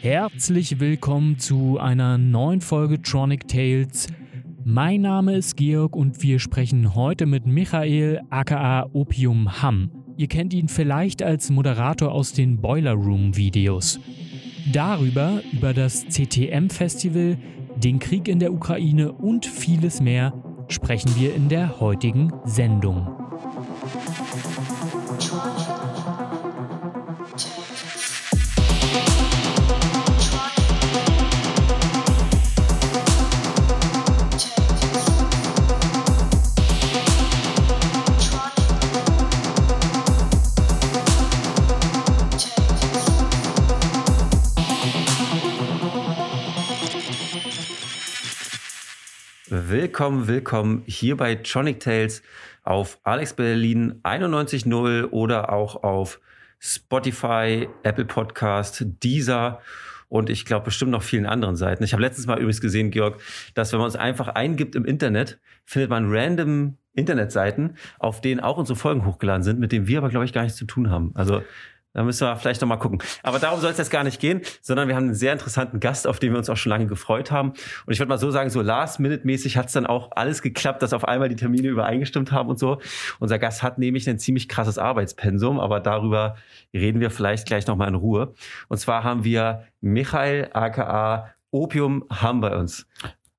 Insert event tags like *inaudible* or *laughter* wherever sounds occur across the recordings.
Herzlich willkommen zu einer neuen Folge Tronic Tales. Mein Name ist Georg und wir sprechen heute mit Michael aka Opium Hamm. Ihr kennt ihn vielleicht als Moderator aus den Boiler Room Videos. Darüber, über das CTM Festival, den Krieg in der Ukraine und vieles mehr sprechen wir in der heutigen Sendung. Willkommen, willkommen hier bei Tronic Tales auf Alex Berlin 91.0 oder auch auf Spotify, Apple Podcast, Deezer und ich glaube bestimmt noch vielen anderen Seiten. Ich habe letztens mal übrigens gesehen, Georg, dass wenn man es einfach eingibt im Internet, findet man random Internetseiten, auf denen auch unsere Folgen hochgeladen sind, mit denen wir aber, glaube ich, gar nichts zu tun haben. Also da müssen wir vielleicht noch mal gucken. Aber darum soll es jetzt gar nicht gehen, sondern wir haben einen sehr interessanten Gast, auf den wir uns auch schon lange gefreut haben. Und ich würde mal so sagen, so last-minute-mäßig hat es dann auch alles geklappt, dass auf einmal die Termine übereingestimmt haben und so. Unser Gast hat nämlich ein ziemlich krasses Arbeitspensum, aber darüber reden wir vielleicht gleich noch mal in Ruhe. Und zwar haben wir Michael aka Opium Ham bei uns.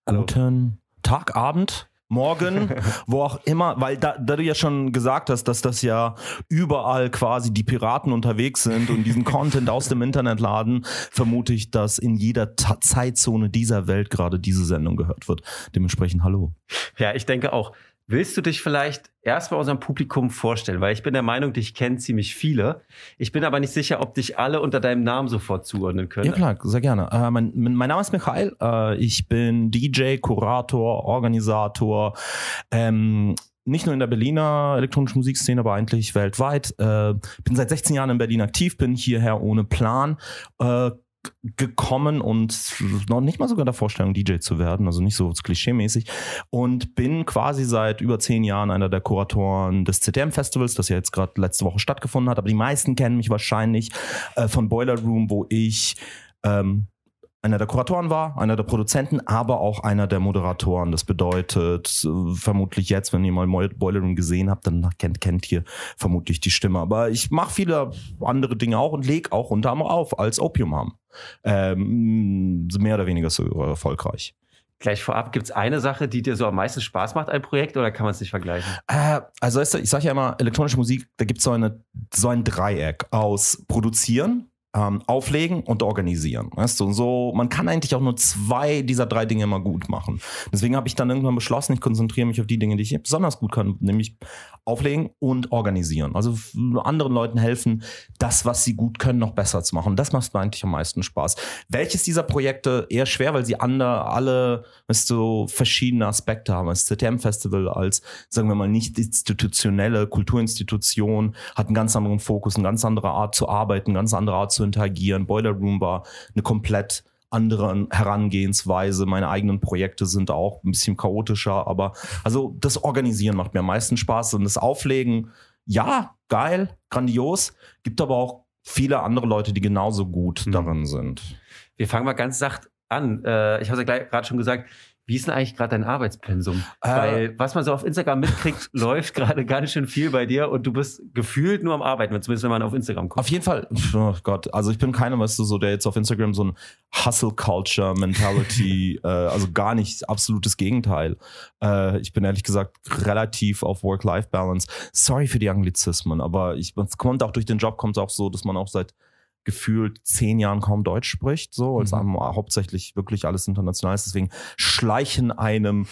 Hallo. Guten Tag, Abend morgen, wo auch immer, weil da, da du ja schon gesagt hast, dass das ja überall quasi die Piraten unterwegs sind und diesen Content aus dem Internet laden, vermute ich, dass in jeder Ta Zeitzone dieser Welt gerade diese Sendung gehört wird. Dementsprechend hallo. Ja, ich denke auch. Willst du dich vielleicht erstmal unserem Publikum vorstellen? Weil ich bin der Meinung, dich kennen ziemlich viele. Ich bin aber nicht sicher, ob dich alle unter deinem Namen sofort zuordnen können. Ja klar, sehr gerne. Äh, mein, mein, Name ist Michael. Äh, ich bin DJ, Kurator, Organisator. Ähm, nicht nur in der Berliner elektronischen Musikszene, aber eigentlich weltweit. Äh, bin seit 16 Jahren in Berlin aktiv, bin hierher ohne Plan. Äh, gekommen und noch nicht mal sogar der Vorstellung, DJ zu werden, also nicht so klischee-mäßig. Und bin quasi seit über zehn Jahren einer der Kuratoren des CTM-Festivals, das ja jetzt gerade letzte Woche stattgefunden hat. Aber die meisten kennen mich wahrscheinlich äh, von Boiler Room, wo ich ähm, einer der Kuratoren war, einer der Produzenten, aber auch einer der Moderatoren. Das bedeutet, äh, vermutlich jetzt, wenn ihr mal Boiler Room gesehen habt, dann kennt, kennt ihr vermutlich die Stimme. Aber ich mache viele andere Dinge auch und lege auch unter anderem auf als Opium haben. Ähm, mehr oder weniger so erfolgreich. Gleich vorab, gibt es eine Sache, die dir so am meisten Spaß macht, ein Projekt, oder kann man es nicht vergleichen? Äh, also ich sage ja immer, elektronische Musik, da gibt so es so ein Dreieck aus Produzieren, ähm, auflegen und organisieren. Weißt du? Und so, man kann eigentlich auch nur zwei dieser drei Dinge immer gut machen. Deswegen habe ich dann irgendwann beschlossen, ich konzentriere mich auf die Dinge, die ich besonders gut kann, nämlich auflegen und organisieren. Also anderen Leuten helfen, das, was sie gut können, noch besser zu machen. Das macht mir eigentlich am meisten Spaß. Welches dieser Projekte eher schwer, weil sie andere, alle, weißt du, verschiedene Aspekte haben. Das CTM-Festival als, sagen wir mal, nicht institutionelle Kulturinstitution hat einen ganz anderen Fokus, eine ganz andere Art zu arbeiten, eine ganz andere Art zu zu interagieren. Boiler Room war eine komplett andere Herangehensweise. Meine eigenen Projekte sind auch ein bisschen chaotischer, aber also das Organisieren macht mir am meisten Spaß und das Auflegen, ja, geil, grandios. Gibt aber auch viele andere Leute, die genauso gut mhm. darin sind. Wir fangen mal ganz sacht an. Äh, ich habe es ja gerade schon gesagt, wie ist denn eigentlich gerade dein Arbeitspensum? Äh, Weil was man so auf Instagram mitkriegt, *laughs* läuft gerade ganz schön viel bei dir und du bist gefühlt nur am Arbeiten, zumindest wenn man auf Instagram guckt. Auf jeden Fall, oh Gott, also ich bin keiner, weißt du, so der jetzt auf Instagram so ein Hustle-Culture-Mentality, *laughs* äh, also gar nicht, absolutes Gegenteil. Äh, ich bin ehrlich gesagt relativ auf Work-Life-Balance. Sorry für die Anglizismen, aber ich, es kommt auch durch den Job, kommt es auch so, dass man auch seit gefühlt zehn Jahren kaum Deutsch spricht, so, als mhm. hauptsächlich wirklich alles international ist. Deswegen schleichen einem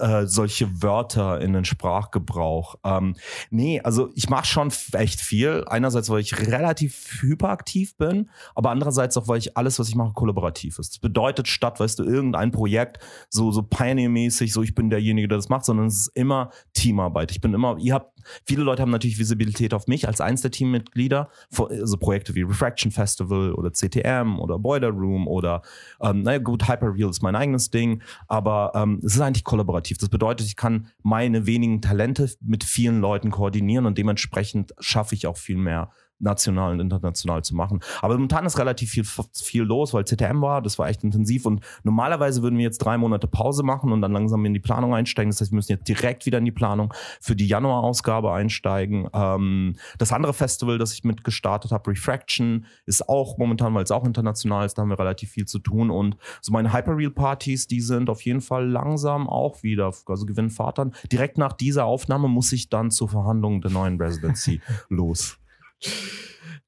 äh, solche Wörter in den Sprachgebrauch. Ähm, nee, also ich mache schon echt viel. Einerseits, weil ich relativ hyperaktiv bin, aber andererseits auch, weil ich alles, was ich mache, kollaborativ ist. Das bedeutet, statt, weißt du, irgendein Projekt, so, so Pioneer-mäßig, so ich bin derjenige, der das macht, sondern es ist immer Teamarbeit. Ich bin immer, ihr habt Viele Leute haben natürlich Visibilität auf mich als eins der Teammitglieder, also Projekte wie Refraction Festival oder CTM oder Boiler Room oder, ähm, naja gut, Hyperreal ist mein eigenes Ding, aber ähm, es ist eigentlich kollaborativ. Das bedeutet, ich kann meine wenigen Talente mit vielen Leuten koordinieren und dementsprechend schaffe ich auch viel mehr national und international zu machen. Aber momentan ist relativ viel, viel los, weil CTM war, das war echt intensiv und normalerweise würden wir jetzt drei Monate Pause machen und dann langsam in die Planung einsteigen. Das heißt, wir müssen jetzt direkt wieder in die Planung für die Januar-Ausgabe einsteigen. Ähm, das andere Festival, das ich mit gestartet habe, Refraction, ist auch momentan, weil es auch international ist, da haben wir relativ viel zu tun und so meine Hyperreal-Partys, die sind auf jeden Fall langsam auch wieder, also gewinnen Vatern. Direkt nach dieser Aufnahme muss ich dann zur Verhandlung der neuen Residency *laughs* los.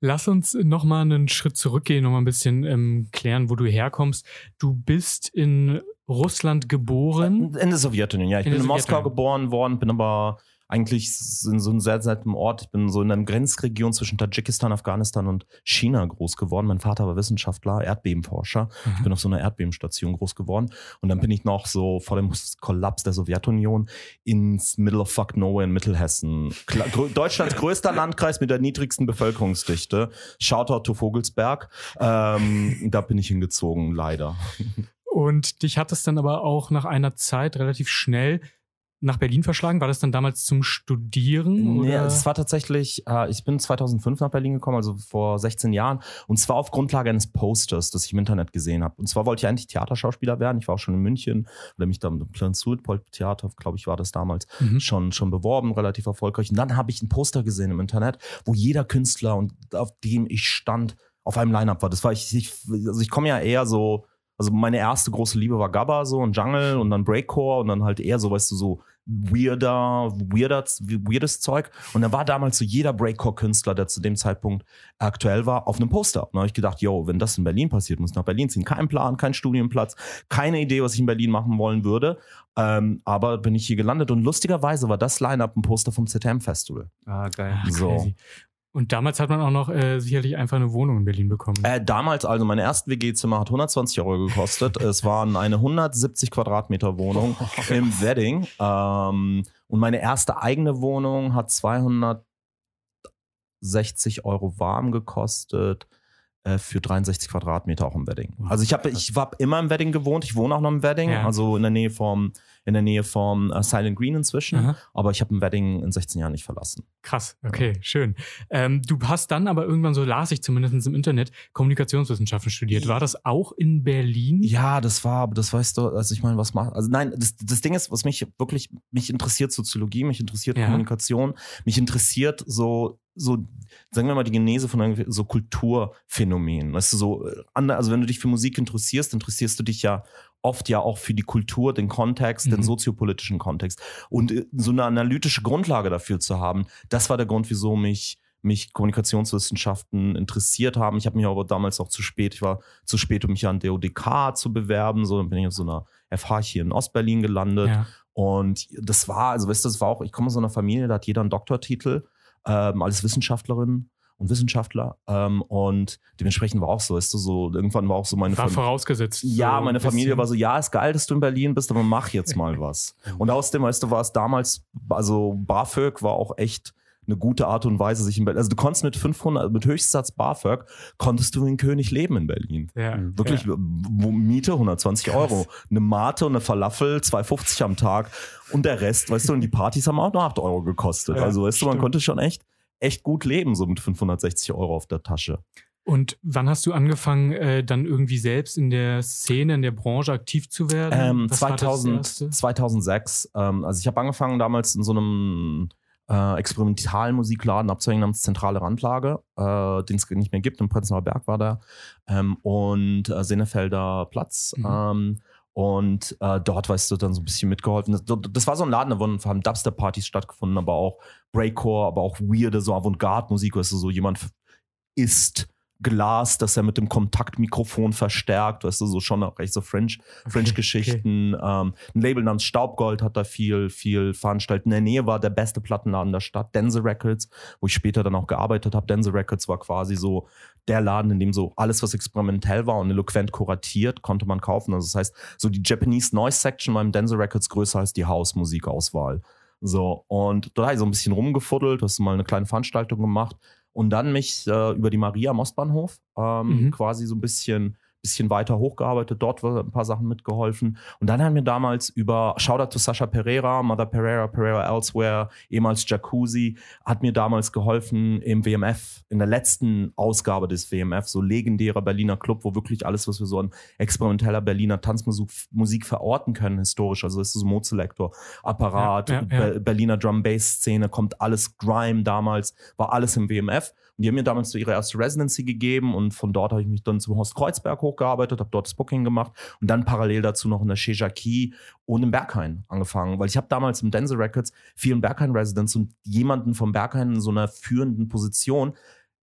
Lass uns nochmal einen Schritt zurückgehen, nochmal ein bisschen ähm, klären, wo du herkommst. Du bist in Russland geboren. In der Sowjetunion, ja. Ich In bin in Moskau geboren worden, bin aber eigentlich in so einem sehr seltenen Ort. Ich bin so in einer Grenzregion zwischen Tadschikistan, Afghanistan und China groß geworden. Mein Vater war Wissenschaftler, Erdbebenforscher. Ich Mhm. bin auf so einer Erdbebenstation groß geworden. Und dann bin ich noch so vor dem Kollaps der Sowjetunion ins Middle of Fuck Nowhere in Mittelhessen. Kla Deutschlands größter Landkreis mit der niedrigsten Bevölkerungsdichte. Shoutout to Vogelsberg. Ähm, da bin ich hingezogen, leider. Und dich hat es dann aber auch nach einer Zeit relativ schnell nach Berlin verschlagen. War das dann damals zum Studieren? Nee, oder? es war tatsächlich, äh, ich bin 2005 nach Berlin gekommen, also vor 16 Jahren. Und zwar auf Grundlage eines Posters, das ich im Internet gesehen habe. Und zwar wollte ich eigentlich Theaterschauspieler werden. Ich war auch schon in München oder mich da im Plan Südpol Theater, glaube ich, war das damals, Mhm. schon, schon beworben, relativ erfolgreich. Und dann habe ich ein Poster gesehen im Internet, wo jeder Künstler und auf dem ich stand, auf einem Line-Up war. Das war ich, ich also ich komme ja eher so, also meine erste große Liebe war Gabba so und Jungle und dann Breakcore und dann halt eher so, weißt du, so weirder, weirder, weirdes Zeug. Und da war damals so jeder Breakcore-Künstler, der zu dem Zeitpunkt aktuell war, auf einem Poster. Und da habe ich gedacht, yo, wenn das in Berlin passiert, muss ich nach Berlin ziehen. Kein Plan, kein Studienplatz, keine Idee, was ich in Berlin machen wollen würde. Ähm, aber bin ich hier gelandet und lustigerweise war das Line-Up ein Poster vom ZM Festival. Ah, geil. So. crazy. Und damals hat man auch noch äh, sicherlich einfach eine Wohnung in Berlin bekommen. Äh, damals, also mein erstes WG-Zimmer hat 120 Euro gekostet. es waren eine 170 Quadratmeter Wohnung im Wedding. Ähm, und meine erste eigene Wohnung hat 260 Euro warm gekostet äh, für 63 Quadratmeter auch im Wedding. Also ich habe ich habe immer im Wedding gewohnt. Ich wohne auch noch im Wedding, Ja. also in der Nähe vom in der Nähe vom äh, Silent Green inzwischen. Aha. Aber ich habe im Wedding in 16 Jahren nicht verlassen. Krass, okay, schön. Ähm, du hast dann aber irgendwann, so las ich zumindest im Internet, Kommunikationswissenschaften studiert. War das auch in Berlin? Ja, das war, aber das weißt du, also ich meine, was macht, also nein, das, das Ding ist, was mich wirklich, mich interessiert Soziologie, mich interessiert Ja. Kommunikation, mich interessiert so, so, sagen wir mal, die Genese von so Kulturphänomenen. Weißt du, so, äh, also wenn du dich für Musik interessierst, interessierst du dich ja oft ja auch für die Kultur, den Kontext, den Mhm. soziopolitischen Kontext. Und äh, so eine analytische Grundlage dafür zu haben, das war der Grund, wieso mich mich Kommunikationswissenschaften interessiert haben. Ich habe mich aber damals auch zu spät, ich war zu spät, um mich an DODK zu bewerben. So, dann bin ich auf so einer FH hier in Ostberlin gelandet. Ja. Und das war, also weißt du, das war auch, ich komme aus so einer Familie, da hat jeder einen Doktortitel, ähm, alles Wissenschaftlerin und Wissenschaftler. Ähm, und dementsprechend war auch so, weißt du, so, irgendwann war auch so meine War Fam- vorausgesetzt. ja, so meine ein Familie war so, ja, ist geil, dass du in Berlin bist, aber mach jetzt mal was. *laughs* Und außerdem, weißt du, war es damals, also BAföG war auch echt eine gute Art und Weise, sich in Berlin, also du konntest mit 500, mit Höchstsatz BAföG, konntest du wie ein König leben in Berlin. Ja, Wirklich, Ja. Miete 120 Krass. Euro, eine Mate und eine Falafel 2,50 am Tag und der Rest, weißt du, und die Partys haben auch nur 8 Euro gekostet. Ja, also weißt du, man stimmt. konnte schon echt, echt gut leben, so mit 560 Euro auf der Tasche. Und wann hast du angefangen, äh, dann irgendwie selbst in der Szene, in der Branche aktiv zu werden? Ähm, Was war das 2000, Erste? 2006. Ähm, also ich habe angefangen damals in so einem äh, Experimentalmusikladen abzuhängen namens Zentrale Randlage, äh, den es nicht mehr gibt. Im Prenzlauer Berg war der. Ähm, und äh, Sennefelder Platz. Mhm. Und äh, dort, weißt du, dann so ein bisschen mitgeholfen. Das, das war so ein Laden, da wurden, haben Dubstep-Partys stattgefunden, aber auch Breakcore, aber auch weirde, so Avantgarde-Musik, weißt du, so jemand isst Glas, das er mit dem Kontaktmikrofon verstärkt, weißt du, so schon auch recht so French, French-Geschichten. Ähm, ein Label namens Staubgold hat da viel, viel veranstaltet. In der Nähe war der beste Plattenladen der Stadt, Dense Records, wo ich später dann auch gearbeitet habe. Dense Records war quasi so der Laden, in dem so alles, was experimentell war und eloquent kuratiert, konnte man kaufen. Also das heißt, so die Japanese Noise Section beim Dense Records größer als die Hausmusikauswahl. So, und da habe ich so ein bisschen rumgefuddelt, hast mal eine kleine Veranstaltung gemacht und dann mich äh, über die Maria am Ostbahnhof ähm, Mhm. quasi so ein bisschen bisschen weiter hochgearbeitet, dort ein paar Sachen mitgeholfen. Und dann haben wir damals über Shoutout to Sascha Pereira, Mother Pereira, Pereira Elsewhere, ehemals Jacuzzi, hat mir damals geholfen im WMF, in der letzten Ausgabe des WMF, so legendärer Berliner Club, wo wirklich alles, was wir so an experimenteller Berliner Tanzmusik Musik verorten können, historisch. Also ist so Mozelektor, Apparat, Ja, ja, ja. Be Berliner Drum-Bass-Szene, kommt alles, Grime damals, war alles im WMF. Und die haben mir damals so ihre erste Residency gegeben und von dort habe ich mich dann zum Horst Kreuzberg hochgearbeitet, habe dort das Booking gemacht und dann parallel dazu noch in der Chez Jacques und im Berghain angefangen, weil ich habe damals im Denzel Records vielen Berghain Residents und jemanden vom Berghain in so einer führenden Position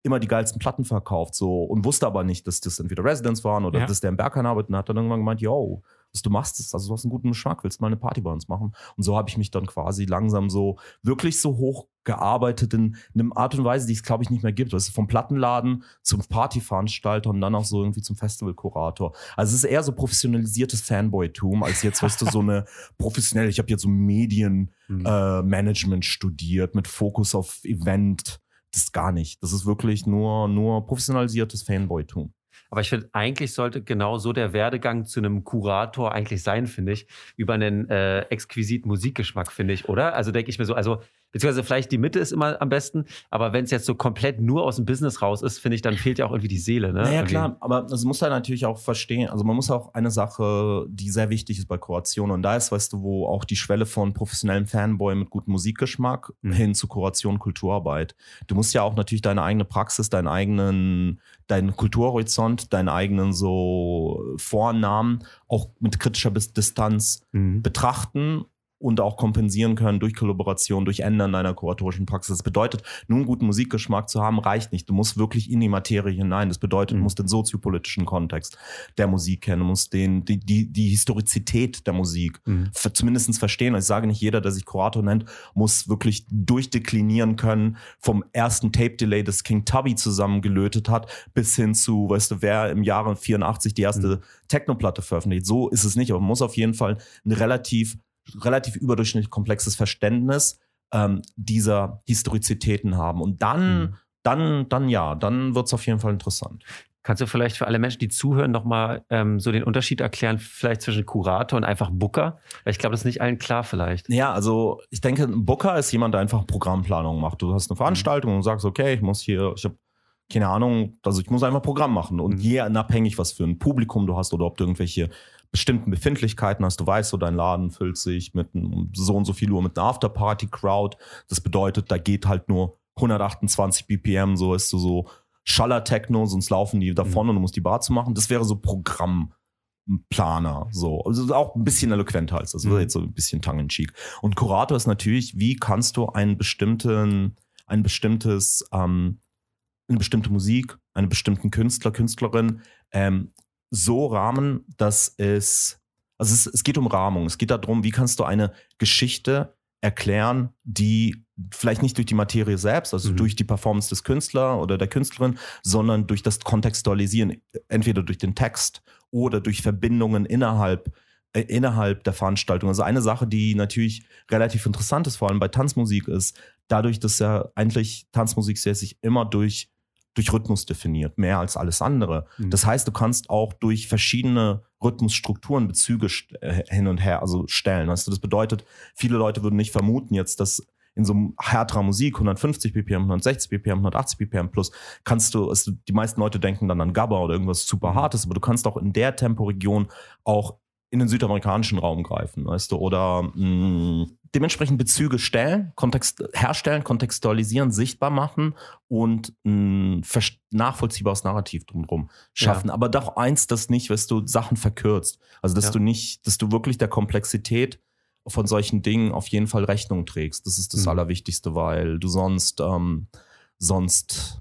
immer die geilsten Platten verkauft so. Und wusste aber nicht, dass das entweder Residents waren oder Ja. dass der im Berghain arbeitet. Und hat dann irgendwann gemeint, yo, was du machst, ist, also du hast einen guten Geschmack, willst mal eine Party bei uns machen? Und so habe ich mich dann quasi langsam so wirklich so hochgearbeitet in einer Art und Weise, die es glaube ich nicht mehr gibt. Ist vom Plattenladen zum Partyveranstalter und dann auch so irgendwie zum Festivalkurator. Also es ist eher so professionalisiertes Fanboy-Tum als jetzt, weißt du, so eine *laughs* professionelle, ich habe jetzt so Medienmanagement äh, studiert mit Fokus auf Event. Das ist gar nicht. Das ist wirklich nur, nur professionalisiertes Fanboy-Tum. Aber ich finde, eigentlich sollte genau so der Werdegang zu einem Kurator eigentlich sein, finde ich, über einen äh, exquisiten Musikgeschmack, finde ich, oder? Also denke ich mir so, also beziehungsweise vielleicht die Mitte ist immer am besten, aber wenn es jetzt so komplett nur aus dem Business raus ist, finde ich, dann fehlt ja auch irgendwie die Seele, ne? Naja, Irgendwie. klar, aber das muss er natürlich auch verstehen. Also man muss auch eine Sache, die sehr wichtig ist bei Kuration und da ist, weißt du, wo auch die Schwelle von professionellem Fanboy mit gutem Musikgeschmack Mhm. hin zu Kuration, Kulturarbeit. Du musst ja auch natürlich deine eigene Praxis, deinen eigenen, deinen Kulturhorizont, deinen eigenen so Vornamen auch mit kritischer Distanz Mhm. betrachten und auch kompensieren können durch Kollaboration, durch Ändern deiner kuratorischen Praxis. Das bedeutet, nur einen guten Musikgeschmack zu haben, reicht nicht. Du musst wirklich in die Materie hinein. Das bedeutet, Mhm. du musst den soziopolitischen Kontext der Musik kennen, du musst den, die, die, die Historizität der Musik Mhm. zumindest verstehen. Also ich sage nicht, jeder, der sich Kurator nennt, muss wirklich durchdeklinieren können, vom ersten Tape-Delay, das King Tubby zusammengelötet hat, bis hin zu, weißt du, wer im Jahre 84 die erste Technoplatte veröffentlicht. So ist es nicht, aber man muss auf jeden Fall ein relativ, relativ überdurchschnittlich komplexes Verständnis ähm, dieser Historizitäten haben. Und dann, Mhm. dann, dann ja, dann wird es auf jeden Fall interessant. Kannst du vielleicht für alle Menschen, die zuhören, nochmal ähm, so den Unterschied erklären, vielleicht zwischen Kurator und einfach Booker? Weil ich glaube, das ist nicht allen klar vielleicht. Ja, also ich denke, ein Booker ist jemand, der einfach Programmplanung macht. Du hast eine Veranstaltung und sagst, okay, ich muss hier, ich habe keine Ahnung, also ich muss einfach Programm machen und Mhm. je unabhängig, was für ein Publikum du hast oder ob du irgendwelche bestimmten Befindlichkeiten hast, du weißt so, dein Laden füllt sich mit so und so viel Uhr mit einer Afterparty-Crowd. Das bedeutet, da geht halt nur 128 BPM, so ist so, so Schaller-Techno, sonst laufen die davon und du musst die Bar zu machen. Das wäre so Programm. Planer, so. Also auch ein bisschen eloquenter als das, Mhm. jetzt so ein bisschen tongue in cheek. Und Kurator ist natürlich, wie kannst du einen bestimmten, ein bestimmtes, ähm, eine bestimmte Musik, einen bestimmten Künstler, Künstlerin ähm, so rahmen, dass es, also es, es geht um Rahmung. Es geht darum, wie kannst du eine Geschichte erklären, die vielleicht nicht durch die Materie selbst, also Mhm. durch die Performance des Künstlers oder der Künstlerin, sondern durch das Kontextualisieren, entweder durch den Text oder durch Verbindungen innerhalb äh, innerhalb der Veranstaltung. Also eine Sache, die natürlich relativ interessant ist, vor allem bei Tanzmusik, ist dadurch, dass ja eigentlich Tanzmusik sehr sich immer durch durch Rhythmus definiert, mehr als alles andere. Mhm. Das heißt, du kannst auch durch verschiedene Rhythmusstrukturen Bezüge äh, hin und her also stellen. Also das bedeutet, viele Leute würden nicht vermuten jetzt, dass in so härterer Musik 150 BPM, 160 BPM, 180 BPM plus kannst du, es, die meisten Leute denken dann an Gabba oder irgendwas super Mhm. hartes, aber du kannst auch in der Temporegion auch in den südamerikanischen Raum greifen, weißt du, oder mh, dementsprechend Bezüge stellen, Kontext herstellen, kontextualisieren, sichtbar machen und ein nachvollziehbares Narrativ drumherum schaffen. Aber doch eins, das nicht, weißt du, Sachen verkürzt. Also, dass Ja. du nicht, dass du wirklich der Komplexität von solchen Dingen auf jeden Fall Rechnung trägst. Das ist das Mhm. Allerwichtigste, weil du sonst, ähm, sonst,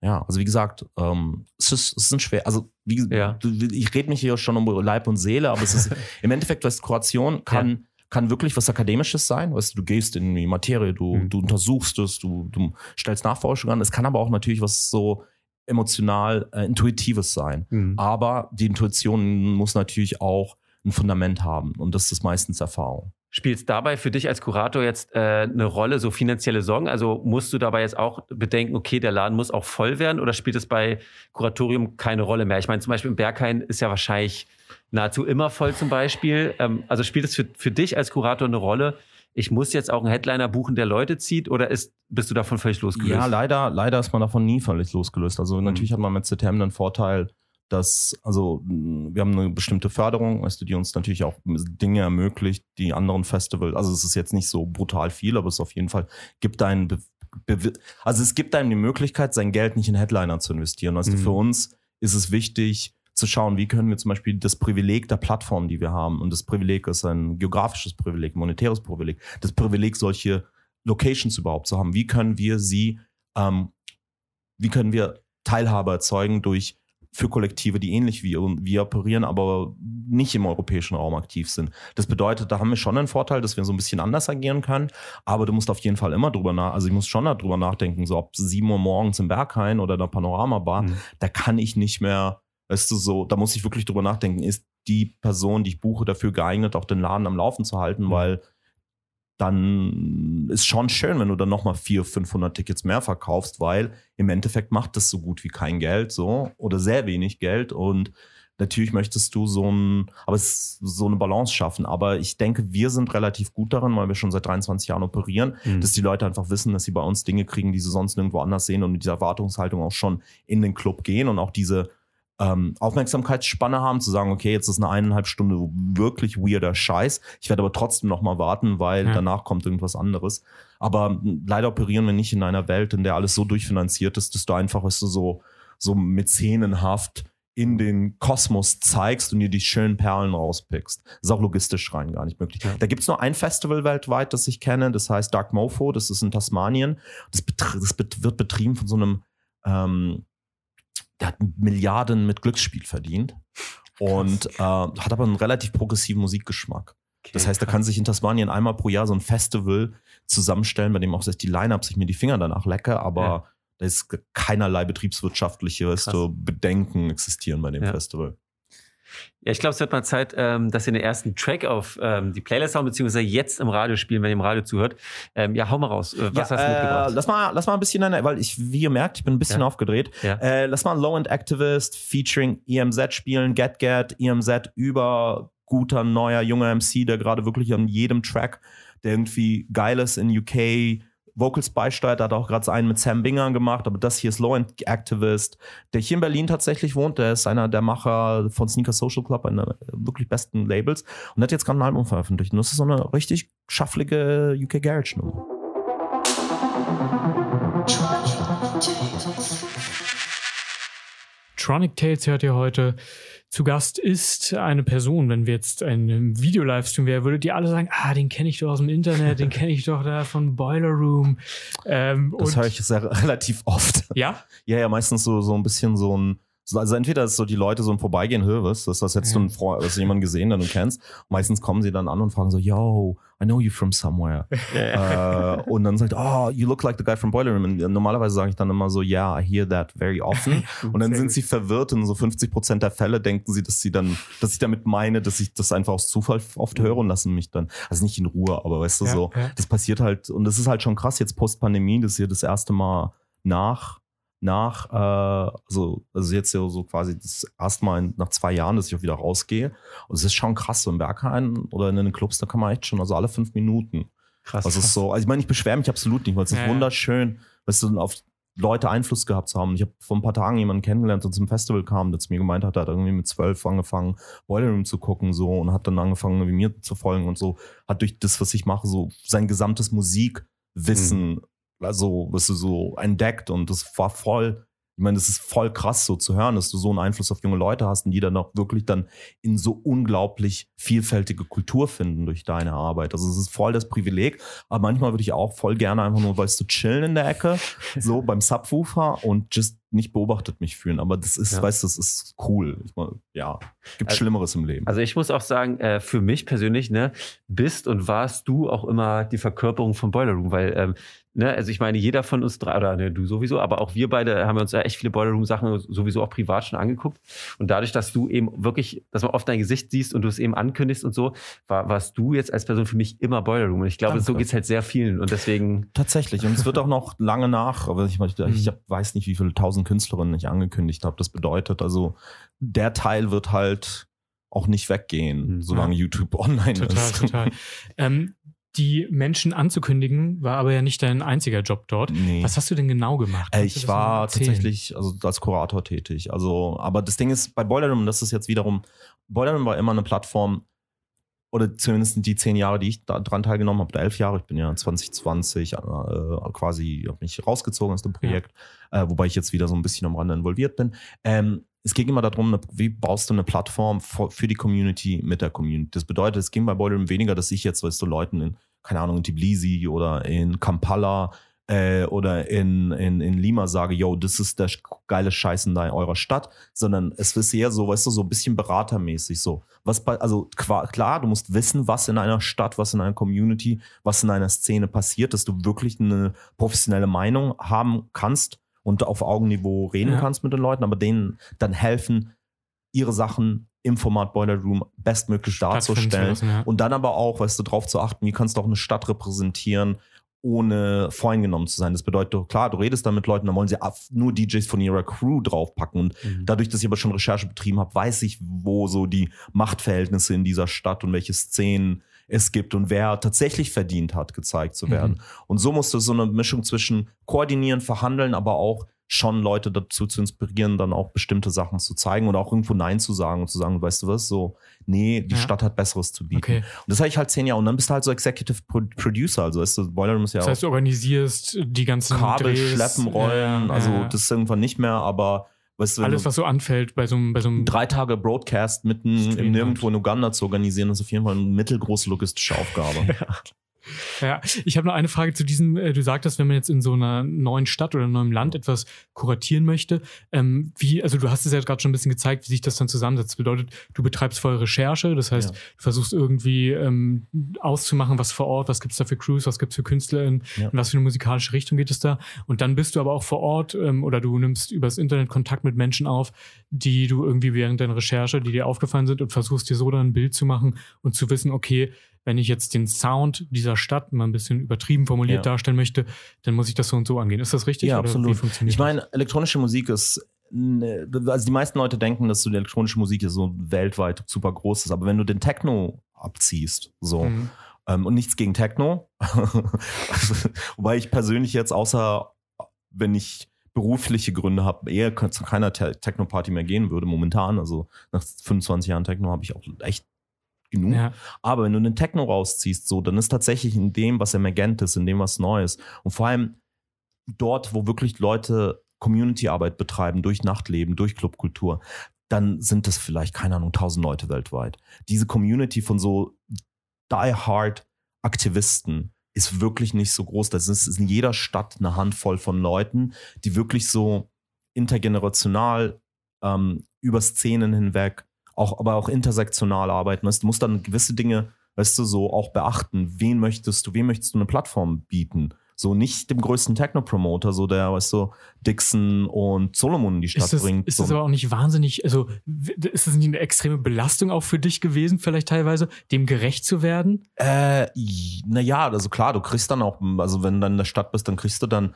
ja, also wie gesagt, ähm, es ist, es ist schwer, also wie, Ja. du, ich rede mich hier schon um Leib und Seele, aber es ist *laughs* im Endeffekt, Kuration kann, kann wirklich was Akademisches sein, weißt du, du gehst in die Materie, du, Mhm. du untersuchst es, du, du stellst Nachforschungen an. Es kann aber auch natürlich was so emotional äh, Intuitives sein. Mhm. Aber die Intuition muss natürlich auch ein Fundament haben und das ist meistens Erfahrung. Spielt dabei für dich als Kurator jetzt äh, eine Rolle, so finanzielle Sorgen? Also musst du dabei jetzt auch bedenken, okay, der Laden muss auch voll werden oder spielt es bei Kuratorium keine Rolle mehr? Ich meine, zum Beispiel im Berghain ist ja wahrscheinlich nahezu immer voll zum Beispiel. Ähm, also spielt es für, für dich als Kurator eine Rolle? Ich muss jetzt auch einen Headliner buchen, der Leute zieht oder ist, bist du davon völlig losgelöst? Ja, leider, leider ist man davon nie völlig losgelöst. Also natürlich hat man mit CTM den Vorteil, dass, also wir haben eine bestimmte Förderung, weißt du, die uns natürlich auch Dinge ermöglicht, die anderen Festivals, also es ist jetzt nicht so brutal viel, aber es auf jeden Fall gibt einen, Be Be also es gibt einem die Möglichkeit, sein Geld nicht in Headliner zu investieren. Also mhm. für uns ist es wichtig zu schauen, wie können wir zum Beispiel das Privileg der Plattform, die wir haben, und das Privileg ist ein geografisches Privileg, monetäres Privileg, das Privileg, solche Locations überhaupt zu haben, wie können wir sie, ähm, wie können wir Teilhabe erzeugen durch für Kollektive, die ähnlich wie wir operieren, aber nicht im europäischen Raum aktiv sind. Das bedeutet, da haben wir schon einen Vorteil, dass wir so ein bisschen anders agieren können, aber du musst auf jeden Fall immer drüber nach, also ich muss schon darüber nachdenken, so ob 7 Uhr morgens im Berghain oder in der Panoramabar, mhm. da kann ich nicht mehr, weißt du, so, da muss ich wirklich drüber nachdenken, ist die Person, die ich buche, dafür geeignet, auch den Laden am Laufen zu halten, mhm. weil dann ist schon schön, wenn du dann nochmal 400, 500 Tickets mehr verkaufst, weil im Endeffekt macht das so gut wie kein Geld so oder sehr wenig Geld und natürlich möchtest du so ein, aber es, so eine Balance schaffen. Aber ich denke, wir sind relativ gut darin, weil wir schon seit 23 Jahren operieren, mhm. dass die Leute einfach wissen, dass sie bei uns Dinge kriegen, die sie sonst nirgendwo anders sehen und mit dieser Erwartungshaltung auch schon in den Club gehen und auch diese ähm, Aufmerksamkeitsspanne haben, zu sagen, okay, jetzt ist eine eineinhalb Stunde wirklich weirder Scheiß. Ich werde aber trotzdem noch mal warten, weil ja. danach kommt irgendwas anderes. Aber leider operieren wir nicht in einer Welt, in der alles so durchfinanziert ist, dass du einfach weißt du, so, so mäzenenhaft in den Kosmos zeigst und dir die schönen Perlen rauspickst. Das ist auch logistisch rein gar nicht möglich. Ja. Da gibt es nur ein Festival weltweit, das ich kenne, das heißt Dark Mofo, das ist in Tasmanien. Das, das wird betrieben von so einem ähm, der hat Milliarden mit Glücksspiel verdient und äh, hat aber einen relativ progressiven Musikgeschmack. Okay, das heißt, er kann sich in Tasmanien einmal pro Jahr so ein Festival zusammenstellen, bei dem auch die Line-Ups ich mir die Finger danach lecke, aber ja. da ist keinerlei betriebswirtschaftliche Bedenken existieren bei dem ja. Festival. Ja, ich glaube, es wird mal Zeit, ähm, dass wir den ersten Track auf ähm, die Playlist hauen, beziehungsweise jetzt im Radio spielen, wenn ihr im Radio zuhört. Ähm, ja, hau mal raus. Äh, was ja, hast du mitgebracht? Äh, lass, mal, lass mal ein bisschen, weil ich, wie ihr merkt, ich bin ein bisschen ja. aufgedreht. Ja. Äh, lass mal Low End Activist featuring EMZ spielen. Get Get, EMZ über guter, neuer, junger MC, der gerade wirklich an jedem Track, der irgendwie geil ist in UK, Vocals beisteuert, hat auch gerade einen mit Sam Binger gemacht, aber das hier ist End Activist, der hier in Berlin tatsächlich wohnt, der ist einer der Macher von Sneaker Social Club, einer der wirklich besten Labels und hat jetzt gerade ein Album veröffentlicht. Und das ist so eine richtig schafflige UK Garage Nummer. Tronic Tales hört ihr heute zu Gast ist eine Person, wenn wir jetzt einen Video-Livestream wären, würdet ihr alle sagen, ah, den kenne ich doch aus dem Internet, den kenne ich doch da von Boiler Room. Ähm, das höre ich sehr, relativ oft. Ja? Ja, ja, meistens so, so ein bisschen so ein also entweder ist so die Leute so im Vorbeigehen, was, das hast jetzt ja. du einen Freund, hast du jemanden gesehen, den du kennst. meistens kommen sie dann an und fragen so, yo, I know you from somewhere. *laughs* äh, und dann sagt, oh, you look like the guy from Boiler Room. Und normalerweise sage ich dann immer so, yeah, I hear that very often. *laughs* und dann sind sie verwirrt und so 50 Prozent der Fälle denken sie, dass sie dann, dass ich damit meine, dass ich das einfach aus Zufall oft höre und lassen mich dann, also nicht in Ruhe, aber weißt du ja, so, ja. das passiert halt und das ist halt schon krass jetzt Post-Pandemie, das ist hier das erste Mal nach nach, äh, also, also jetzt ja so quasi das erste Mal nach zwei Jahren, dass ich auch wieder rausgehe. Und es ist schon krass, so im Berghain oder in den Clubs, da kann man echt schon, also alle fünf Minuten. Krass. Also ist so, also ich meine, ich beschwere mich absolut nicht, weil es ja, ist wunderschön, weißt du, auf Leute Einfluss gehabt zu haben. Ich habe vor ein paar Tagen jemanden kennengelernt, der zum Festival kam, der zu mir gemeint hat, er hat irgendwie mit zwölf angefangen, Boiler Room zu gucken so und hat dann angefangen, wie mir zu folgen und so, hat durch das, was ich mache, so sein gesamtes Musikwissen mhm also, was du so entdeckt und das war voll, ich meine, das ist voll krass so zu hören, dass du so einen Einfluss auf junge Leute hast und die dann auch wirklich dann in so unglaublich vielfältige Kultur finden durch deine Arbeit. Also es ist voll das Privileg, aber manchmal würde ich auch voll gerne einfach nur, weißt du, chillen in der Ecke, *laughs* so beim Subwoofer und just nicht beobachtet mich fühlen. Aber das ist, ja. weißt du, das ist cool. Ich mein, ja, gibt also, Schlimmeres im Leben. Also ich muss auch sagen, äh, für mich persönlich, ne, bist und warst du auch immer die Verkörperung von Boiler Room, weil ähm, ne, also ich meine, jeder von uns drei, oder ne, du sowieso, aber auch wir beide haben uns ja echt viele Boiler Room Sachen sowieso auch privat schon angeguckt. Und dadurch, dass du eben wirklich, dass man oft dein Gesicht siehst und du es eben ankündigst und so, war, warst du jetzt als Person für mich immer Boiler Room. Und ich glaube, Danke. so geht's halt sehr vielen. Und deswegen. Tatsächlich. Und es wird auch noch lange nach, aber ich, ich, ich Mhm. hab- weiß nicht, wie viele tausend Künstlerinnen ich angekündigt habe. Das bedeutet, also der Teil wird halt auch nicht weggehen, Mhm. solange YouTube online Total, ist. total. *laughs* ähm, die Menschen anzukündigen, war aber ja nicht dein einziger Job dort. Nee. Was hast du denn genau gemacht? Äh, ich war tatsächlich also als Kurator tätig. Also, aber das Ding ist, bei Boiler Room, das ist jetzt wiederum, Boiler Room war immer eine Plattform, oder zumindest die zehn Jahre, die ich da dran teilgenommen habe, oder elf Jahre, ich bin ja 2020 äh, quasi, habe mich rausgezogen aus dem Projekt, äh, wobei ich jetzt wieder so ein bisschen am Rande involviert bin. Ähm, es ging immer darum, wie baust du eine Plattform für, die Community mit der Community. Das bedeutet, es ging bei Boiler Room weniger, dass ich jetzt, weißt du, Leuten in, keine Ahnung, in Tbilisi oder in Kampala äh, oder in, in, in Lima sage, yo, das ist der geile Scheiß in eurer Stadt, sondern es ist eher so, weißt du, so ein bisschen beratermäßig so. Was bei, also klar, du musst wissen, was in einer Stadt, was in einer Community, was in einer Szene passiert, dass du wirklich eine professionelle Meinung haben kannst und auf Augenniveau reden Ja. kannst mit den Leuten, aber denen dann helfen, ihre Sachen im Format Boiler Room bestmöglich darzustellen. lassen, ja. Und dann aber auch, weißt du, darauf zu achten, wie kannst du auch eine Stadt repräsentieren, ohne voreingenommen zu sein. Das bedeutet, doch, klar, du redest dann mit Leuten, dann wollen sie nur DJs von ihrer Crew draufpacken. Und dadurch, dass ich aber schon Recherche betrieben habe, weiß ich, wo so die Machtverhältnisse in dieser Stadt und welche Szenen es gibt und wer tatsächlich verdient hat, gezeigt zu werden. Mhm. Und so musste so eine Mischung zwischen koordinieren, verhandeln, aber auch schon Leute dazu zu inspirieren, dann auch bestimmte Sachen zu zeigen oder auch irgendwo Nein zu sagen und zu sagen, weißt du was, so, nee, die Ja. Stadt hat Besseres zu bieten. Okay. Und das habe ich halt zehn Jahre. Und dann bist du halt so Executive Pro Producer. Also ist das Boiler Room ist ja Das heißt, du organisierst die ganzen Kabel, Drehs, Schleppen, Rollen. ja, ja, also ja. das ist irgendwann nicht mehr, aber weißt du, alles, was so anfällt bei so einem, bei so einem drei Tage Broadcast mitten im Nirgendwo in Uganda zu organisieren, ist auf jeden Fall eine mittelgroße logistische Aufgabe. *laughs* Ja, *laughs* ich habe noch eine Frage zu diesem, äh, du sagtest, wenn man jetzt in so einer neuen Stadt oder einem neuen Land etwas kuratieren möchte, ähm, wie, also du hast es ja gerade schon ein bisschen gezeigt, wie sich das dann zusammensetzt. Das bedeutet, du betreibst vorher Recherche, das heißt, Ja. du versuchst irgendwie ähm, auszumachen, was vor Ort, was gibt's da für Crews, was gibt's für KünstlerInnen, Ja. in was für eine musikalische Richtung geht es da. Und dann bist du aber auch vor Ort ähm, oder du nimmst übers Internet Kontakt mit Menschen auf, die du irgendwie während deiner Recherche, die dir aufgefallen sind und versuchst dir so dann ein Bild zu machen und zu wissen, okay, wenn ich jetzt den Sound dieser Stadt mal ein bisschen übertrieben formuliert Ja. darstellen möchte, dann muss ich das so und so angehen. Ist das richtig? Ja, absolut. Ich meine, elektronische Musik ist, ne, also die meisten Leute denken, dass so die elektronische Musik ist so weltweit super groß ist, aber wenn du den Techno abziehst, so? Mhm. ähm, und nichts gegen Techno, *laughs* wobei ich persönlich jetzt außer, wenn ich berufliche Gründe habe, eher zu keiner Te Techno-Party mehr gehen würde momentan, also nach 25 Jahren Techno habe ich auch echt genug. Ja. Aber wenn du den Techno rausziehst, so, dann ist tatsächlich in dem, was emergent ist, in dem, was neu ist. Und vor allem dort, wo wirklich Leute Community-Arbeit betreiben, durch Nachtleben, durch Clubkultur, dann sind das vielleicht, keine Ahnung, tausend Leute weltweit. Diese Community von so die-hard-Aktivisten ist wirklich nicht so groß. Das ist in jeder Stadt eine Handvoll von Leuten, die wirklich so intergenerational ähm, über Szenen hinweg, auch, aber auch intersektional arbeiten. Weißt, du musst dann gewisse Dinge, weißt du, so auch beachten. Wen möchtest du, wem möchtest du eine Plattform bieten? So nicht dem größten Techno-Promoter, so der, weißt du, Dixon und Solomon in die Stadt Ist das, bringt. ist so. das aber auch nicht wahnsinnig, also ist das nicht eine extreme Belastung auch für dich gewesen, vielleicht teilweise, dem gerecht zu werden? Äh, naja, also klar, du kriegst dann auch, also wenn du dann in der Stadt bist, dann kriegst du dann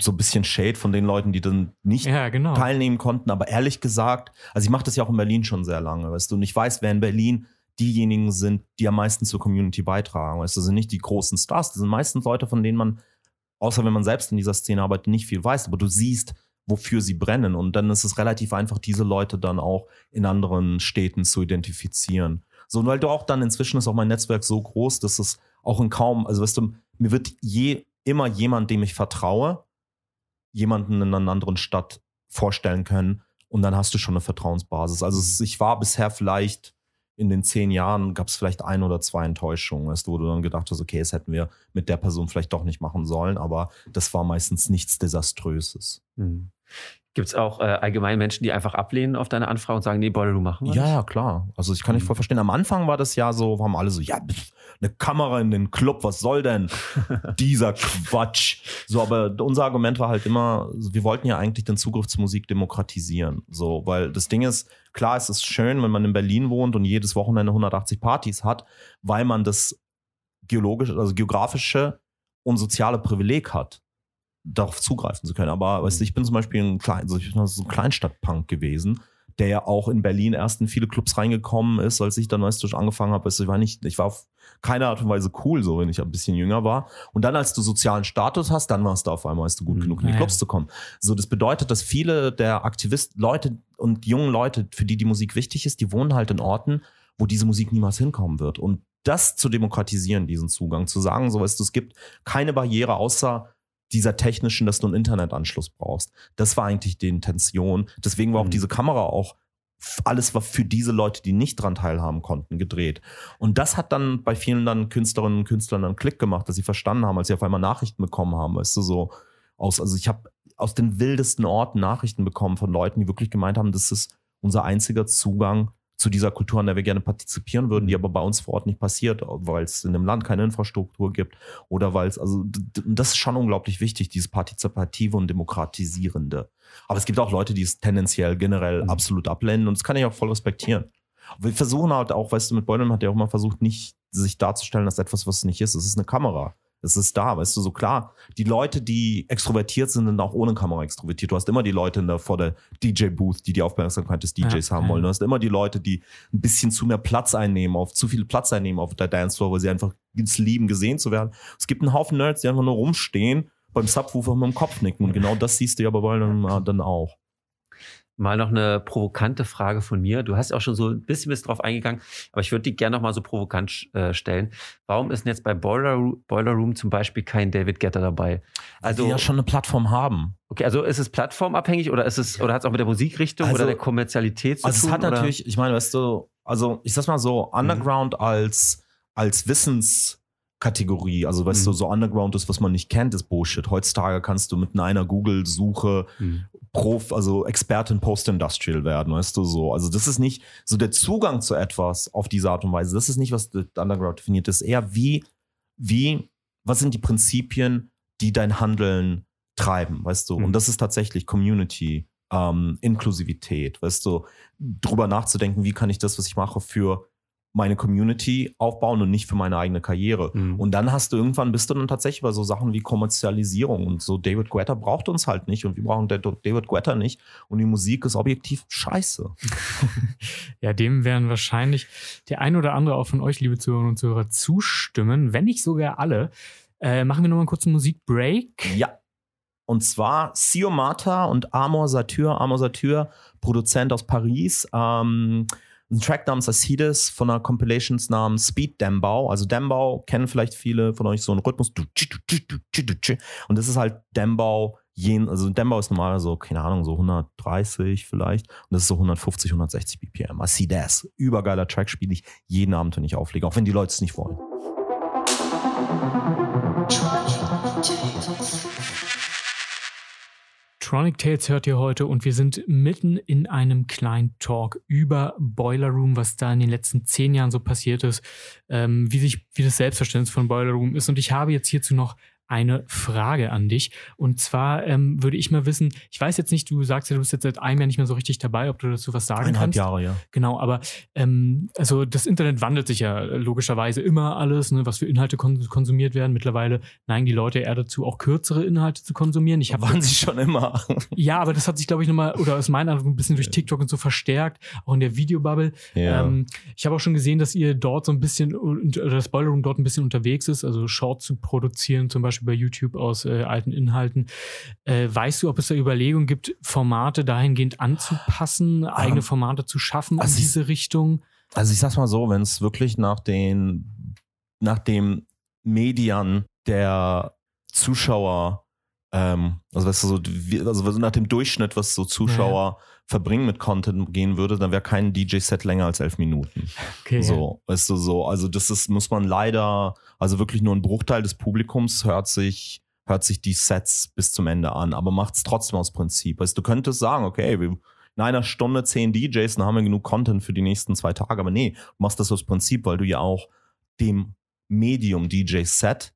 so ein bisschen Shade von den Leuten, die dann nicht Ja, genau. teilnehmen konnten. Aber ehrlich gesagt, also ich mache das ja auch in Berlin schon sehr lange, weißt du, und ich weiß, wer in Berlin diejenigen sind, die am meisten zur Community beitragen. Weißt du, das sind nicht die großen Stars, das sind meistens Leute, von denen man, außer wenn man selbst in dieser Szene arbeitet, nicht viel weiß, aber du siehst, wofür sie brennen. Und dann ist es relativ einfach, diese Leute dann auch in anderen Städten zu identifizieren. So, und weil du auch dann inzwischen ist auch mein Netzwerk so groß, dass es auch in kaum, also weißt du, mir wird je immer jemand, dem ich vertraue, jemanden in einer anderen Stadt vorstellen können und dann hast du schon eine Vertrauensbasis. Also ich war bisher vielleicht in den zehn Jahren gab es vielleicht ein oder zwei Enttäuschungen, wo du dann gedacht hast, okay, das hätten wir mit der Person vielleicht doch nicht machen sollen, aber das war meistens nichts Desaströses. Mhm. Gibt es auch äh, allgemein Menschen, die einfach ablehnen auf deine Anfrage und sagen, nee, Boiler Room machen wir Ja, ja, klar. Also ich kann nicht Mhm. voll verstehen. Am Anfang war das ja so, waren alle so, ja, pff, eine Kamera in den Club, was soll denn *laughs* dieser Quatsch? So, aber unser Argument war halt immer, wir wollten ja eigentlich den Zugriff zu Musik demokratisieren. So, weil das Ding ist, klar, es ist schön, wenn man in Berlin wohnt und jedes Wochenende 180 Partys hat, weil man das geologische, also geografische und soziale Privileg hat darauf zugreifen zu können. Aber weißt du, ich bin zum Beispiel ein, Klein, also ich bin so ein Kleinstadtpunk gewesen, der ja auch in Berlin erst in viele Clubs reingekommen ist, als ich dann, weißt du, schon angefangen habe. Weißt du, ich war nicht, ich war auf keine Art und Weise cool, so wenn ich ein bisschen jünger war. Und dann, als du sozialen Status hast, dann warst du auf einmal, weißt du, gut Mhm. genug in die Clubs zu kommen. So, das bedeutet, dass viele der Aktivisten, Leute und jungen Leute, für die die Musik wichtig ist, die wohnen halt in Orten, wo diese Musik niemals hinkommen wird. Und das zu demokratisieren, diesen Zugang, zu sagen, so weißt du, es gibt keine Barriere außer dieser technischen, dass du einen Internetanschluss brauchst. Das war eigentlich die Intention. Deswegen war auch Mhm. diese Kamera auch alles war für diese Leute, die nicht dran teilhaben konnten, gedreht. Und das hat dann bei vielen dann Künstlerinnen und Künstlern einen Klick gemacht, dass sie verstanden haben, als sie auf einmal Nachrichten bekommen haben, weißt du, so aus, also ich habe aus den wildesten Orten Nachrichten bekommen von Leuten, die wirklich gemeint haben, das ist unser einziger Zugang zu dieser Kultur, an der wir gerne partizipieren würden, die aber bei uns vor Ort nicht passiert, weil es in dem Land keine Infrastruktur gibt oder weil es, also das ist schon unglaublich wichtig, dieses Partizipative und Demokratisierende. Aber es gibt auch Leute, die es tendenziell generell Mhm. absolut ablehnen und das kann ich auch voll respektieren. Wir versuchen halt auch, weißt du, mit Beulen hat er auch mal versucht, nicht sich darzustellen als etwas, was es nicht ist. Es ist eine Kamera. Es ist da, weißt du, so klar. Die Leute, die extrovertiert sind, sind auch ohne Kamera extrovertiert. Du hast immer die Leute in der, vor der DJ-Booth, die die Aufmerksamkeit des DJs Ja, haben wollen. Du hast immer die Leute, die ein bisschen zu mehr Platz einnehmen, auf zu viel Platz einnehmen auf der Dancefloor, weil sie einfach es lieben, gesehen zu werden. Es gibt einen Haufen Nerds, die einfach nur rumstehen, beim Subwoofer mit dem Kopf nicken. Und genau das siehst du ja bei Beulen dann auch. Mal noch eine provokante Frage von mir. Du hast auch schon so ein bisschen bis drauf eingegangen, aber ich würde die gerne noch mal so provokant äh, stellen. Warum ist denn jetzt bei Boiler, Boiler Room zum Beispiel kein David Guetta dabei? Also, Also, die ja schon eine Plattform haben. okay, also ist es plattformabhängig oder ist es oder hat es auch mit der Musikrichtung Also- oder der Kommerzialität zu Also tun? es hat oder? natürlich, ich meine, weißt du, also ich sag's mal so, Underground als, als Wissenskategorie, also weißt Mhm. du, so Underground ist, was man nicht kennt, ist Bullshit. Heutzutage kannst du mit einer Google-Suche Hm. Prof, also Expertin Post-Industrial werden, weißt du so. Also das ist nicht so der Zugang zu etwas auf diese Art und Weise. Das ist nicht, was der Underground definiert. Das ist eher wie, wie, was sind die Prinzipien, die dein Handeln treiben, weißt du? Mhm. Und das ist tatsächlich Community, ähm, Inklusivität, weißt du? Drüber nachzudenken, wie kann ich das, was ich mache, für meine Community aufbauen und nicht für meine eigene Karriere. Hm. Und dann hast du irgendwann, bist du dann tatsächlich bei so Sachen wie Kommerzialisierung und so David Guetta braucht uns halt nicht und wir brauchen Da- David Guetta nicht und die Musik ist objektiv scheiße. *laughs* Ja, dem werden wahrscheinlich der ein oder andere auch von euch, liebe Zuhörerinnen und Zuhörer, zustimmen, wenn nicht sogar alle. Äh, machen wir nochmal einen kurzen Musikbreak. Ja. Und zwar Siomata und Amor Satyr. Amor Satyr, Produzent aus Paris. Ähm, ein Track namens Acides von einer Compilations namens Speed Dembau. Also Dembau kennen vielleicht viele von euch so einen Rhythmus. Und das ist halt Dembau. Also Dembau ist normal so, keine Ahnung, so 130 vielleicht. Und das ist so 150, 160 BPM. Acides. Übergeiler Track spiele ich jeden Abend, wenn ich auflege. Auch wenn die Leute es nicht wollen. Tronic Tales hört ihr heute und wir sind mitten in einem kleinen Talk über Boiler Room, was da in den letzten zehn Jahren so passiert ist, ähm, wie sich, wie das Selbstverständnis von Boiler Room ist. Und ich habe jetzt hierzu noch eine Frage an dich. Und zwar ähm, würde ich mal wissen, ich weiß jetzt nicht, du sagst ja, du bist jetzt seit einem Jahr nicht mehr so richtig dabei, ob du dazu was sagen Eineinhalb kannst. Jahre, ja. Genau, aber ähm, also das Internet wandelt sich ja logischerweise immer alles, ne, was für Inhalte kon konsumiert werden. Mittlerweile neigen die Leute eher dazu, auch kürzere Inhalte zu konsumieren. Ich habe Waren sie schon immer. *laughs* ja, aber das hat sich, glaube ich, nochmal, oder aus meiner Eindruck ein bisschen durch TikTok und so verstärkt, auch in der Videobubble. Ähm, ich habe auch schon gesehen, dass ihr dort so ein bisschen, oder das Boiler Room dort ein bisschen unterwegs ist, also Short zu produzieren, zum Beispiel bei YouTube aus äh, alten Inhalten. Äh, weißt du, ob es da Überlegungen gibt, Formate dahingehend anzupassen, eigene Formate zu schaffen also in ich- diese Richtung? Also ich sag's mal so, wenn es wirklich nach den, nach dem Median der Zuschauer, ähm, also weißt du, so, also nach dem Durchschnitt, was so Zuschauer verbringen mit Content gehen würde, dann wäre kein DJ-Set länger als elf Minuten. Okay. So, weißt du, so, also das ist, muss man leider, also wirklich nur ein Bruchteil des Publikums hört sich, hört sich die Sets bis zum Ende an, aber macht es trotzdem aus Prinzip. Weißt, du könntest sagen, okay, wir, in einer Stunde zehn DJs, dann haben wir genug Content für die nächsten zwei Tage. Aber nee, du machst das aus Prinzip, weil du ja auch dem Medium DJ-Set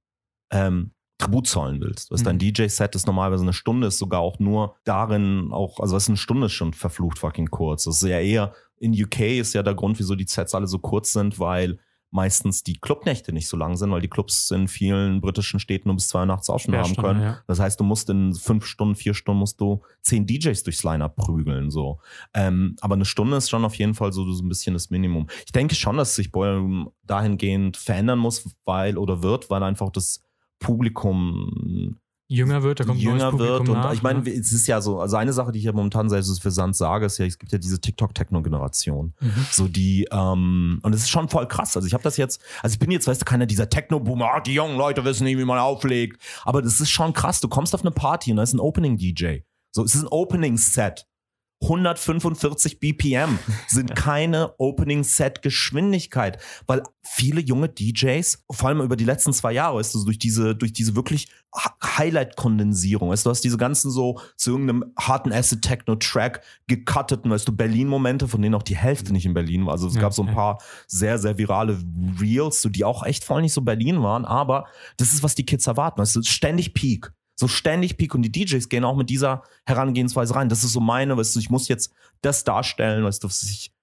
ähm, Tribut zollen willst. Was mhm. dein DJ-Set ist normalerweise eine Stunde, ist sogar auch nur darin auch, also was eine Stunde ist schon verflucht fucking kurz. Das ist ja eher, in UK ist ja der Grund, wieso die Sets alle so kurz sind, weil meistens die Clubnächte nicht so lang sind, weil die Clubs in vielen britischen Städten um bis zwei Uhr nachts auch schon haben können. Ja. Das heißt, du musst in fünf Stunden, vier Stunden musst du zehn DJs durchs Line-Up prügeln. So. Ähm, aber eine Stunde ist schon auf jeden Fall so, so ein bisschen das Minimum. Ich denke schon, dass sich Boyle dahingehend verändern muss, weil oder wird, weil einfach das Publikum jünger wird, da kommt jünger wird und nach, ich meine, ne? es ist ja so, also eine Sache, die ich ja momentan selbst für Sand sage, ist ja, es gibt ja diese TikTok-Techno-Generation, mhm. so die ähm, und es ist schon voll krass. Also ich habe das jetzt, also ich bin jetzt, weißt du, keiner dieser Techno-Boomer, die jungen Leute wissen nicht, wie man auflegt, aber das ist schon krass. Du kommst auf eine Party und da ist ein Opening-DJ, so es ist ein Opening-Set 145 BPM sind keine Opening-Set-Geschwindigkeit, weil viele junge DJs, vor allem über die letzten zwei Jahre, weißt du, durch diese, durch diese wirklich Highlight-Kondensierung, weißt du, hast diese ganzen so zu irgendeinem harten Acid-Techno-Track gecutteten, weißt du, Berlin-Momente, von denen auch die Hälfte nicht in Berlin war. Also es ja, gab so ein paar sehr, sehr virale Reels, so, die auch echt voll nicht so Berlin waren, aber das ist, was die Kids erwarten, weißt du, ständig Peak so ständig Peak und die DJs gehen auch mit dieser Herangehensweise rein. Das ist so meine, weißt du, ich muss jetzt das darstellen, weißt du, was ich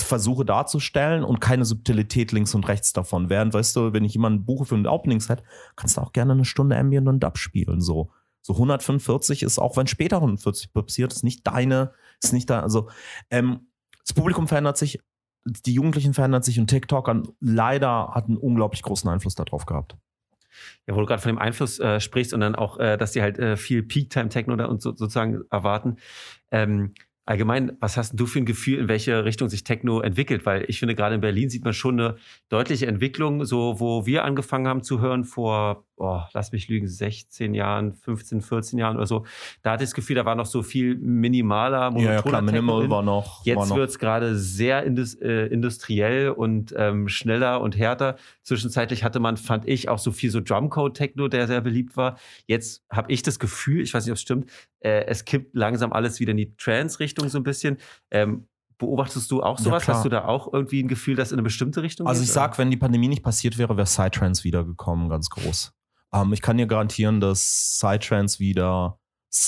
versuche darzustellen und keine Subtilität links und rechts davon. Während, weißt du, wenn ich jemanden buche für ein Opening-Set, kannst du auch gerne eine Stunde Ambient und Dub spielen, so. So 145 ist, auch wenn später 140 passiert, ist nicht deine, ist nicht da, also, ähm, das Publikum verändert sich, die Jugendlichen verändern sich und TikTok leider hat einen unglaublich großen Einfluss darauf gehabt. Ja, wo du gerade von dem Einfluss äh, sprichst und dann auch, äh, dass die halt äh, viel Peak-Time-Techno und so, sozusagen erwarten. Ähm, allgemein, was hast du für ein Gefühl, in welche Richtung sich Techno entwickelt? Weil ich finde, gerade in Berlin sieht man schon eine deutliche Entwicklung, so wo wir angefangen haben zu hören vor oh, lass mich lügen, 16 Jahren, 15, 14 Jahren oder so. Da hatte ich das Gefühl, da war noch so viel minimaler, monotoner ja, klar, Minimal war noch. Jetzt wird es gerade sehr indus, äh, industriell und ähm, schneller und härter. Zwischenzeitlich hatte man, fand ich, auch so viel so Drumcode-Techno, der sehr beliebt war. Jetzt habe ich das Gefühl, ich weiß nicht, ob es stimmt, äh, es kippt langsam alles wieder in die Trance-Richtung so ein bisschen. Ähm, Beobachtest du auch sowas? Ja, Hast du da auch irgendwie ein Gefühl, dass in eine bestimmte Richtung Also geht, ich sag, wenn die Pandemie nicht passiert wäre, wäre Psytrance wiedergekommen, ganz groß. Ähm, ich kann dir garantieren, dass Psytrance wieder,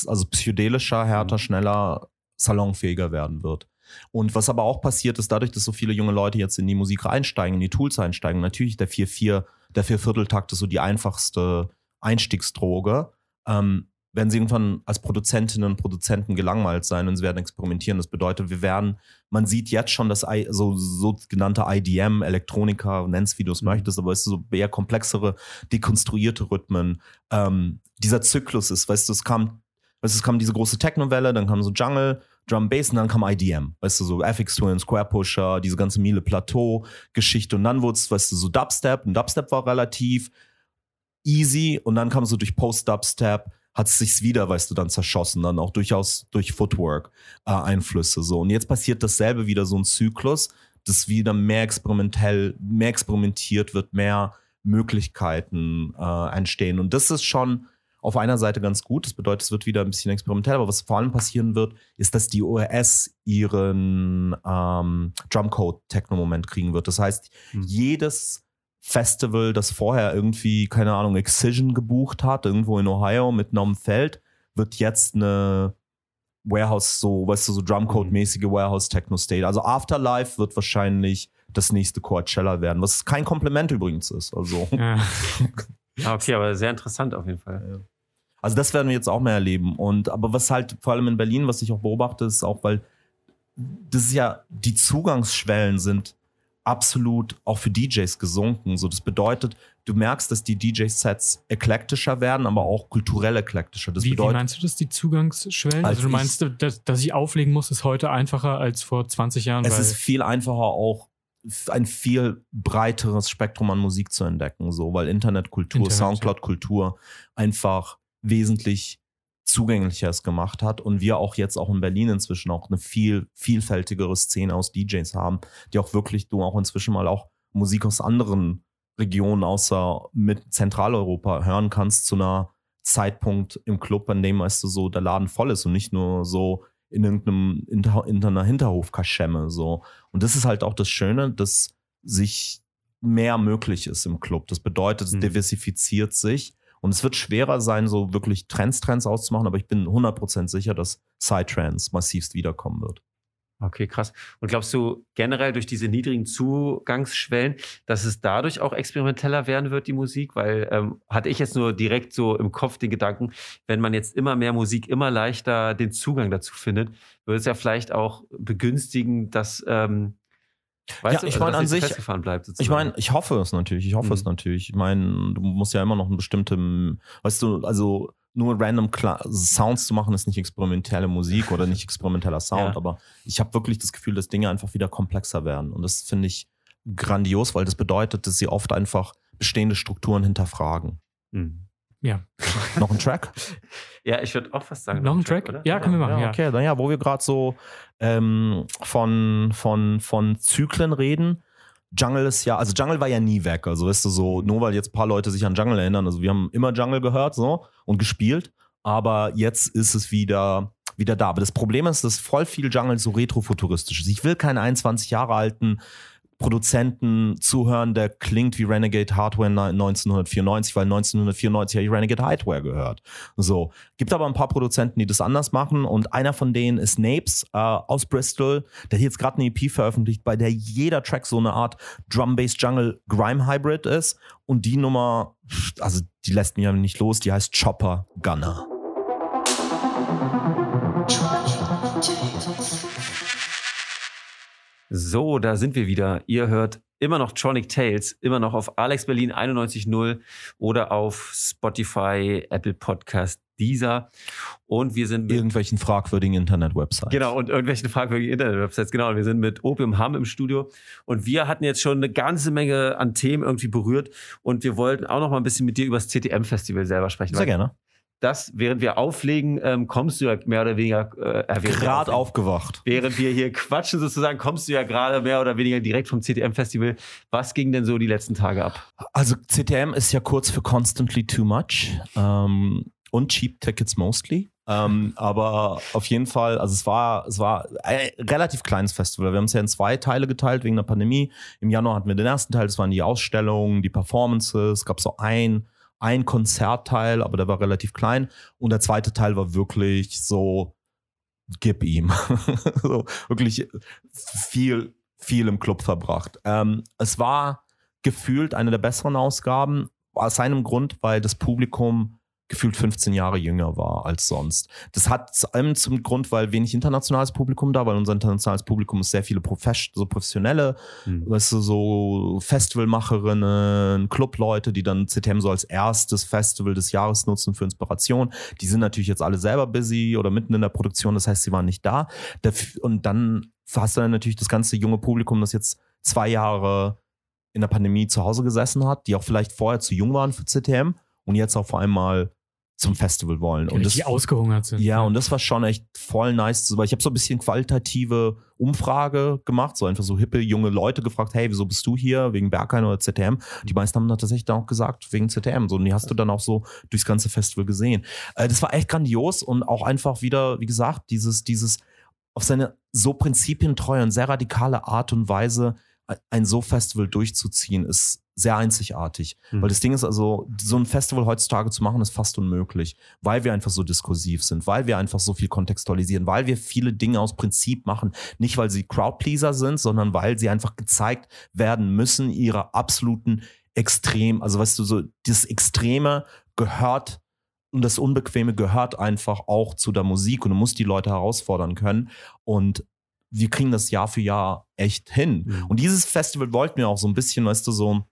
also psychedelischer, härter, mhm. schneller, salonfähiger werden wird. Und was aber auch passiert ist, dadurch, dass so viele junge Leute jetzt in die Musik einsteigen, in die Tools einsteigen, natürlich der 4-4, der Viervierteltakt ist so die einfachste Einstiegsdroge. Ähm, werden sie irgendwann als Produzentinnen und Produzenten gelangweilt sein und sie werden experimentieren. Das bedeutet, wir werden, man sieht jetzt schon das I, so, so genannte IDM, Elektronika, nenn's wie du es mhm. möchtest, aber es ist so eher komplexere, dekonstruierte Rhythmen. Ähm, dieser Zyklus ist, weißt du, es kam, weißt du, es kam diese große Techno-Welle, dann kam so Jungle, Drum Bass und dann kam IDM, weißt du, so FX Twin, Square Pusher, diese ganze Miele Plateau Geschichte und dann wurde es, weißt du, so Dubstep und Dubstep war relativ easy und dann kam so durch Post-Dubstep hat es sich wieder, weißt du, dann zerschossen, dann auch durchaus durch Footwork äh, Einflüsse so. Und jetzt passiert dasselbe wieder so ein Zyklus, dass wieder mehr experimentell, mehr experimentiert wird, mehr Möglichkeiten äh, entstehen. Und das ist schon auf einer Seite ganz gut. Das bedeutet, es wird wieder ein bisschen experimentell. Aber was vor allem passieren wird, ist, dass die ORS ihren ähm, Drumcode-Techno-Moment kriegen wird. Das heißt, mhm. jedes Festival, das vorher irgendwie, keine Ahnung, Excision gebucht hat, irgendwo in Ohio mit einem Feld, wird jetzt eine Warehouse, so, weißt du, so Drumcode-mäßige Warehouse-Techno-State. Also Afterlife wird wahrscheinlich das nächste Coachella werden, was kein Kompliment übrigens ist. Also. Ja. *laughs* Ah, okay, aber sehr interessant auf jeden Fall. Also das werden wir jetzt auch mehr erleben. Und aber was halt vor allem in Berlin, was ich auch beobachte, ist auch, weil das ist ja, die Zugangsschwellen sind absolut auch für DJs gesunken. So, das bedeutet, du merkst, dass die DJ-Sets eklektischer werden, aber auch kulturell eklektischer. Das wie, bedeutet, wie meinst du das, die Zugangsschwellen? Also, also du meinst, dass, dass ich auflegen muss, ist heute einfacher als vor 20 Jahren? Es ist viel einfacher auch ein viel breiteres Spektrum an Musik zu entdecken, so, weil Internetkultur, Internet, Soundcloud-Kultur einfach wesentlich zugänglicher es gemacht hat und wir auch jetzt auch in Berlin inzwischen auch eine viel vielfältigere Szene aus DJs haben, die auch wirklich du auch inzwischen mal auch Musik aus anderen Regionen außer mit Zentraleuropa hören kannst zu einer Zeitpunkt im Club, an dem, weißt du, so der Laden voll ist und nicht nur so in irgendeinem, in, in einer Hinterhofkaschemme, so. Und das ist halt auch das Schöne, dass sich mehr möglich ist im Club. Das bedeutet, es Mhm. diversifiziert sich und es wird schwerer sein, so wirklich Trends, Trends auszumachen, aber ich bin 100% sicher, dass Psytrance massivst wiederkommen wird. Okay, krass. Und glaubst du generell durch diese niedrigen Zugangsschwellen, dass es dadurch auch experimenteller werden wird, die Musik? Weil ähm, hatte ich jetzt nur direkt so im Kopf den Gedanken, wenn man jetzt immer mehr Musik immer leichter den Zugang dazu findet, würde es ja vielleicht auch begünstigen, dass ähm, weißt Ja, du, ich also, meine, an sich- festgefahren bleibt. Ich meine, ich hoffe es natürlich. Ich hoffe es Mhm. natürlich. Ich meine, du musst ja immer noch eine bestimmte, weißt du, also nur random Kla Sounds zu machen, ist nicht experimentelle Musik oder nicht experimenteller *laughs* Sound, Ja. aber ich habe wirklich das Gefühl, dass Dinge einfach wieder komplexer werden. Und das finde ich grandios, weil das bedeutet, dass sie oft einfach bestehende Strukturen hinterfragen. Mhm. Ja. Noch ein Track? *laughs* Ja, ich würde auch fast sagen. Noch ein Track? oder? Ja, können wir machen, ja. Okay, naja, wo wir gerade so ähm, von, von, von Zyklen reden. Jungle ist ja, also Jungle war ja nie weg. Also weißt du, so, nur weil jetzt ein paar Leute sich an Jungle erinnern, also wir haben immer Jungle gehört so und gespielt, aber jetzt ist es wieder, wieder da. Aber das Problem ist, dass voll viel Jungle so retrofuturistisch ist. Ich will keinen 21 Jahre alten Produzenten zuhören, der klingt wie Renegade Hardware 1994, weil 1994 habe ich Renegade Hardware gehört. So. Gibt aber ein paar Produzenten, die das anders machen und einer von denen ist Napes äh, aus Bristol, der hat jetzt gerade eine EP veröffentlicht, bei der jeder Track so eine Art Drum-Bass Jungle Grime Hybrid ist und die Nummer, also die lässt mich ja nicht los, die heißt Chopper Gunner. So, da sind wir wieder. Ihr hört immer noch Tronic Tales, immer noch auf Alex Berlin 91.0 oder auf Spotify, Apple Podcast, Deezer. Und wir sind mit, Irgendwelchen fragwürdigen Internet-Websites. genau, und irgendwelchen fragwürdigen Internet-Websites. Genau, und wir sind mit Opium Hamm im Studio. Und wir hatten jetzt schon eine ganze Menge an Themen irgendwie berührt. Und wir wollten auch noch mal ein bisschen mit dir über das CTM-Festival selber sprechen. Sehr gerne. Das, während wir auflegen, ähm, kommst du ja mehr oder weniger äh, Gerade aufgewacht. Während wir hier quatschen sozusagen, kommst du ja gerade mehr oder weniger direkt vom CTM-Festival. Was ging denn so die letzten Tage ab? Also CTM ist ja kurz für Constantly Too Much ähm, und Cheap Tickets Mostly. Ähm, aber auf jeden Fall, also es war, es war ein relativ kleines Festival. Wir haben es ja in zwei Teile geteilt wegen der Pandemie. Im Januar hatten wir den ersten Teil, das waren die Ausstellungen, die Performances. Es gab so ein, ein Konzertteil, aber der war relativ klein. Und der zweite Teil war wirklich so, gib ihm. *laughs* so, wirklich viel, viel im Club verbracht. Ähm, es war gefühlt eine der besseren Ausgaben, aus seinem Grund, weil das Publikum gefühlt 15 Jahre jünger war als sonst. Das hat zu allem zum Grund, weil wenig internationales Publikum da, weil unser internationales Publikum ist sehr viele Profes so professionelle, Hm. weißt du, so Festivalmacherinnen, Clubleute, die dann CTM so als erstes Festival des Jahres nutzen für Inspiration. Die sind natürlich jetzt alle selber busy oder mitten in der Produktion, das heißt, sie waren nicht da. Und dann hast du dann natürlich das ganze junge Publikum, das jetzt zwei Jahre in der Pandemie zu Hause gesessen hat, die auch vielleicht vorher zu jung waren für CTM und jetzt auch vor allem mal zum Festival wollen. Und die ausgehungert sind. ja, und das war schon echt voll nice, weil ich habe so ein bisschen qualitative Umfrage gemacht, so einfach so hippe junge Leute gefragt, hey, wieso bist du hier? Wegen Berghain oder ZTM? Die meisten haben dann tatsächlich dann auch gesagt, wegen ZTM. So, und die hast du dann auch so durchs ganze Festival gesehen. Äh, das war echt grandios und auch einfach wieder, wie gesagt, dieses, dieses auf seine so prinzipientreue und sehr radikale Art und Weise ein so Festival durchzuziehen, ist sehr einzigartig. Mhm. Weil das Ding ist also, so ein Festival heutzutage zu machen, ist fast unmöglich, weil wir einfach so diskursiv sind, weil wir einfach so viel kontextualisieren, weil wir viele Dinge aus Prinzip machen. Nicht, weil sie Crowdpleaser sind, sondern weil sie einfach gezeigt werden müssen, ihrer absoluten Extrem, also weißt du, so das Extreme gehört und das Unbequeme gehört einfach auch zu der Musik und du musst die Leute herausfordern können. Und wir kriegen das Jahr für Jahr echt hin. Mhm. Und dieses Festival wollten wir auch so ein bisschen, weißt du, so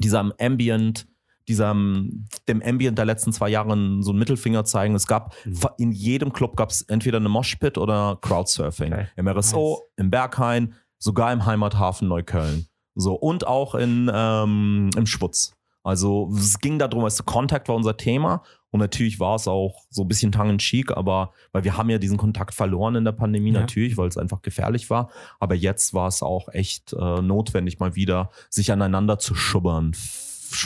diesem Ambient, diesem, dem Ambient der letzten zwei Jahre so einen Mittelfinger zeigen. Es gab Mhm. in jedem Club gab es entweder eine Moshpit oder Crowdsurfing. Okay. Im RSO, Nice. im Berghain, sogar im Heimathafen Neukölln. So, und auch in, ähm, im Schwutz. Also es ging darum, weißt du, Kontakt war unser Thema und natürlich war es auch so ein bisschen tongue in cheek, aber weil wir haben ja diesen Kontakt verloren in der Pandemie Ja. natürlich, weil es einfach gefährlich war. Aber jetzt war es auch echt äh, notwendig, mal wieder sich aneinander zu schubbern,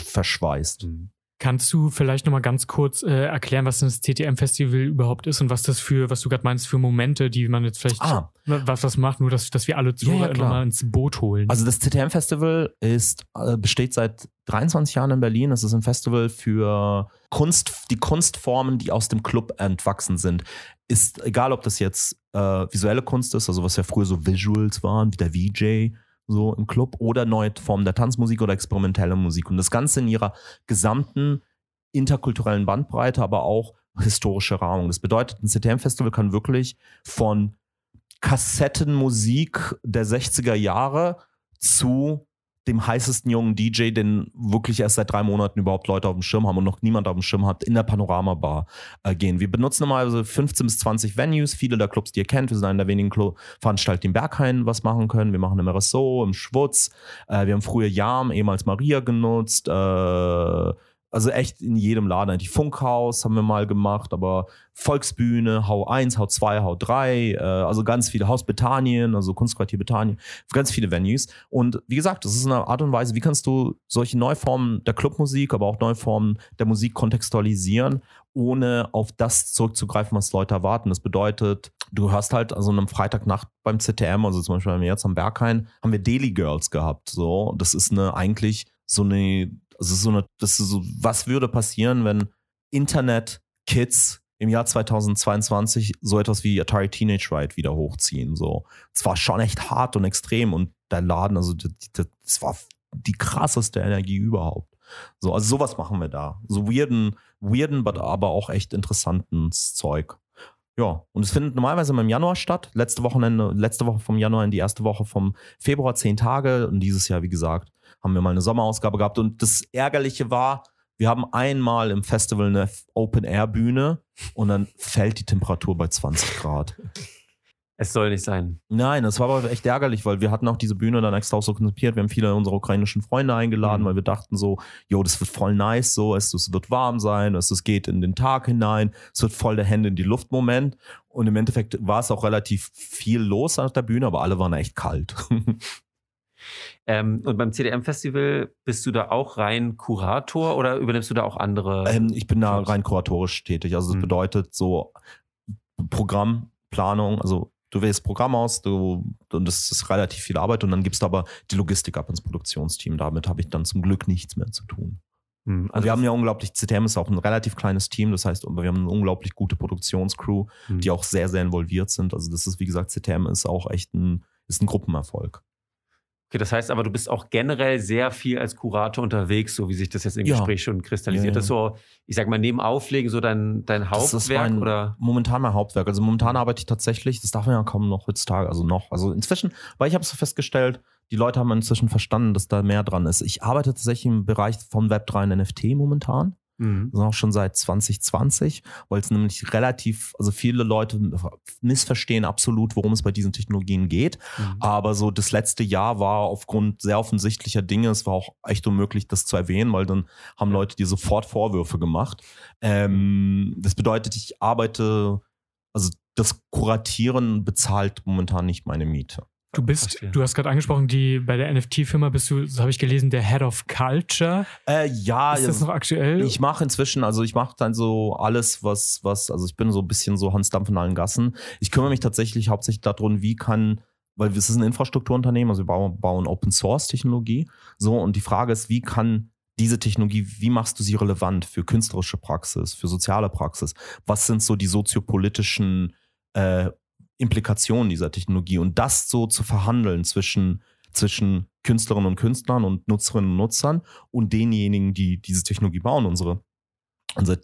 verschweißt. Mhm. Kannst du vielleicht nochmal ganz kurz äh, erklären, was das TTM-Festival überhaupt ist und was das für, was du gerade meinst, für Momente, die man jetzt vielleicht, Ah. was das macht, nur dass, dass wir alle Ja, ja, Zuhörer klar. nochmal ins Boot holen. Also das CTM-Festival ist, äh, besteht seit 23 Jahren in Berlin. Es ist ein Festival für Kunst, die Kunstformen, die aus dem Club entwachsen sind. Ist egal, ob das jetzt äh, visuelle Kunst ist, also was ja früher so Visuals waren, wie der VJ so im Club, oder neue Formen der Tanzmusik oder experimentelle Musik. Und das Ganze in ihrer gesamten interkulturellen Bandbreite, aber auch historische Rahmung. Das bedeutet, ein CTM-Festival kann wirklich von Kassettenmusik der 60er Jahre zu dem heißesten jungen DJ, den wirklich erst seit drei Monaten überhaupt Leute auf dem Schirm haben und noch niemand auf dem Schirm hat, in der Panorama-Bar äh, gehen. Wir benutzen normalerweise 15 bis 20 Venues, viele der Clubs, die ihr kennt. Wir sind einer der wenigen Veranstalter, die im Berghain was machen können. Wir machen im RSO, im Schwutz. Äh, wir haben früher Jam, ehemals Maria genutzt. Äh, also echt in jedem Laden. Die Funkhaus haben wir mal gemacht, aber Volksbühne, Hau 1, Hau 2, Hau 3, äh, also ganz viele, Haus Bethanien, also Kunstquartier Bethanien, ganz viele Venues. Und wie gesagt, das ist eine Art und Weise, wie kannst du solche Neuformen der Clubmusik, aber auch Neuformen der Musik kontextualisieren, ohne auf das zurückzugreifen, was Leute erwarten. Das bedeutet, du hast halt also am Freitagnacht beim CTM, also zum Beispiel jetzt am Berghain, haben wir Daily Girls gehabt. So, das ist eine eigentlich so eine, also so eine, das ist so, was würde passieren, wenn Internet-Kids im Jahr 2022 so etwas wie Atari Teenage Ride wieder hochziehen. So, es war schon echt hart und extrem und der Laden, also das war die krasseste Energie überhaupt. So, also sowas machen wir da. So weirden, weirden, aber auch echt interessanten Zeug. Ja, und es findet normalerweise immer im Januar statt. Letzte Wochenende, letzte Woche vom Januar in die erste Woche vom Februar, zehn Tage. Und dieses Jahr, wie gesagt, haben wir mal eine Sommerausgabe gehabt. Und das Ärgerliche war, wir haben einmal im Festival eine Open-Air-Bühne und dann fällt die Temperatur bei 20 Grad. Es soll nicht sein. Nein, das war aber echt ärgerlich, weil wir hatten auch diese Bühne dann extra auch so konzipiert. Wir haben viele unserer ukrainischen Freunde eingeladen, Mhm. weil wir dachten so, jo, das wird voll nice, so, es, es wird warm sein, es, es geht in den Tag hinein, es wird voll der Hände in die Luft Moment. Und im Endeffekt war es auch relativ viel los auf der Bühne, aber alle waren echt kalt. *laughs* Ähm, und beim CDM-Festival bist du da auch rein Kurator oder übernimmst du da auch andere? ähm, ich bin da rein kuratorisch tätig. Also das Mhm. bedeutet so Programmplanung, also du wählst Programm aus, du, und das ist relativ viel Arbeit und dann gibst du aber die Logistik ab ins Produktionsteam. Damit habe ich dann zum Glück nichts mehr zu tun. Hm, Also wir haben ja unglaublich, CTM ist auch ein relativ kleines Team, das heißt, wir haben eine unglaublich gute Produktionscrew, hm. die auch sehr, sehr involviert sind. Also das ist, wie gesagt, CTM ist auch echt ein, ist ein Gruppenerfolg. Okay, das heißt aber, du bist auch generell sehr viel als Kurator unterwegs, so wie sich das jetzt im Ja. Gespräch schon kristallisiert. Ja, ja. Das ist so, ich sag mal, neben Auflegen so dein, dein Das ist Hauptwerk mein- oder? Momentan mein Hauptwerk. Also momentan arbeite ich tatsächlich, das darf man ja kaum noch heutzutage, also noch. Also inzwischen, weil ich habe so festgestellt, die Leute haben inzwischen verstanden, dass da mehr dran ist. Ich arbeite tatsächlich im Bereich von Web3 und NFT momentan. Mhm. Das ist auch schon seit 2020, weil es nämlich relativ, also viele Leute missverstehen absolut, worum es bei diesen Technologien geht. Mhm. Aber so das letzte Jahr war aufgrund sehr offensichtlicher Dinge, es war auch echt unmöglich, das zu erwähnen, weil dann haben Leute dir sofort Vorwürfe gemacht. Ähm, das bedeutet, ich arbeite, also das Kuratieren bezahlt momentan nicht meine Miete. Du bist, Verstehe. du hast gerade angesprochen, die bei der NFT-Firma bist du, das habe ich gelesen, der Head of Culture. Äh, ja, ist das noch aktuell? Ich mache inzwischen, also ich mache dann so alles, was, was, also ich bin so ein bisschen so Hans Dampf in allen Gassen. Ich kümmere mich tatsächlich hauptsächlich darum, wie kann, weil es ist ein Infrastrukturunternehmen, also wir bauen, bauen Open Source Technologie. So, und die Frage ist, wie kann diese Technologie, wie machst du sie relevant für künstlerische Praxis, für soziale Praxis? Was sind so die soziopolitischen äh, Implikationen dieser Technologie? Und das so zu verhandeln zwischen, zwischen Künstlerinnen und Künstlern und Nutzerinnen und Nutzern und denjenigen, die diese Technologie bauen, unsere, unser,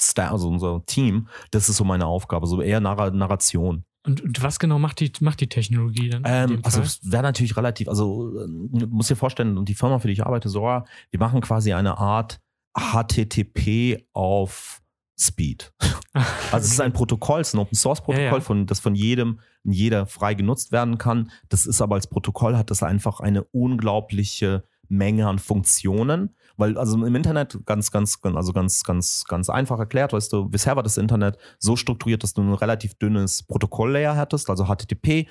Sta- also unser Team, das ist so meine Aufgabe, so eher Narra Narration. und, und was genau macht die, macht die Technologie dann? Ähm, also es wäre natürlich relativ, also äh, muss dir vorstellen, und die Firma, für die ich arbeite, Sora, wir machen quasi eine Art HTTP auf Speed. *laughs* Also es ist ein Protokoll, es ist ein Open Source Protokoll, Ja, ja. Von, das von jedem, jeder frei genutzt werden kann. Das ist aber als Protokoll hat das einfach eine unglaubliche Menge an Funktionen, weil also im Internet ganz, ganz, ganz- also ganz, ganz, ganz einfach erklärt, weißt du, bisher war das Internet so strukturiert, dass du ein relativ dünnes Protokolllayer hattest, also HTTP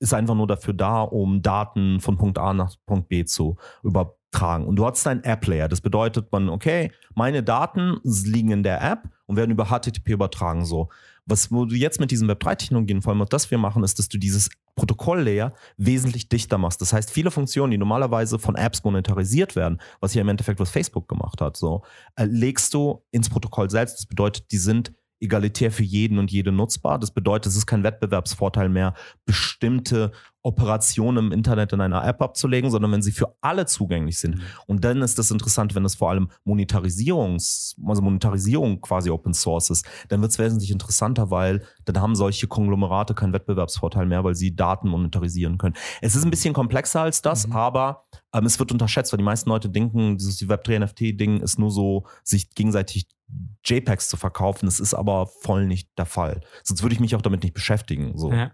ist einfach nur dafür da, um Daten von Punkt A nach Punkt B zu über tragen. Und du hast deinen App-Layer. Das bedeutet man, okay, meine Daten liegen in der App und werden über HTTP übertragen. So. Was wo du jetzt mit diesen Web3-Technologien, vor allem das wir machen, ist, dass du dieses Protokoll-Layer wesentlich dichter machst. Das heißt, viele Funktionen, die normalerweise von Apps monetarisiert werden, was ja im Endeffekt was Facebook gemacht hat, so, äh, legst du ins Protokoll selbst. Das bedeutet, die sind egalitär für jeden und jede nutzbar. Das bedeutet, es ist kein Wettbewerbsvorteil mehr, bestimmte Operationen im Internet in einer App abzulegen, sondern wenn sie für alle zugänglich sind. Mhm. Und dann ist das interessant, wenn es vor allem Monetarisierungs, also Monetarisierung quasi Open Source ist, dann wird es wesentlich interessanter, weil dann haben solche Konglomerate keinen Wettbewerbsvorteil mehr, weil sie Daten monetarisieren können. Es ist ein bisschen komplexer als das, mhm. aber ähm, es wird unterschätzt, weil die meisten Leute denken, dieses Web3 NFT-Ding ist nur so, sich gegenseitig JPEGs zu verkaufen. Das ist aber voll nicht der Fall. Sonst würde ich mich auch damit nicht beschäftigen. So. Ja.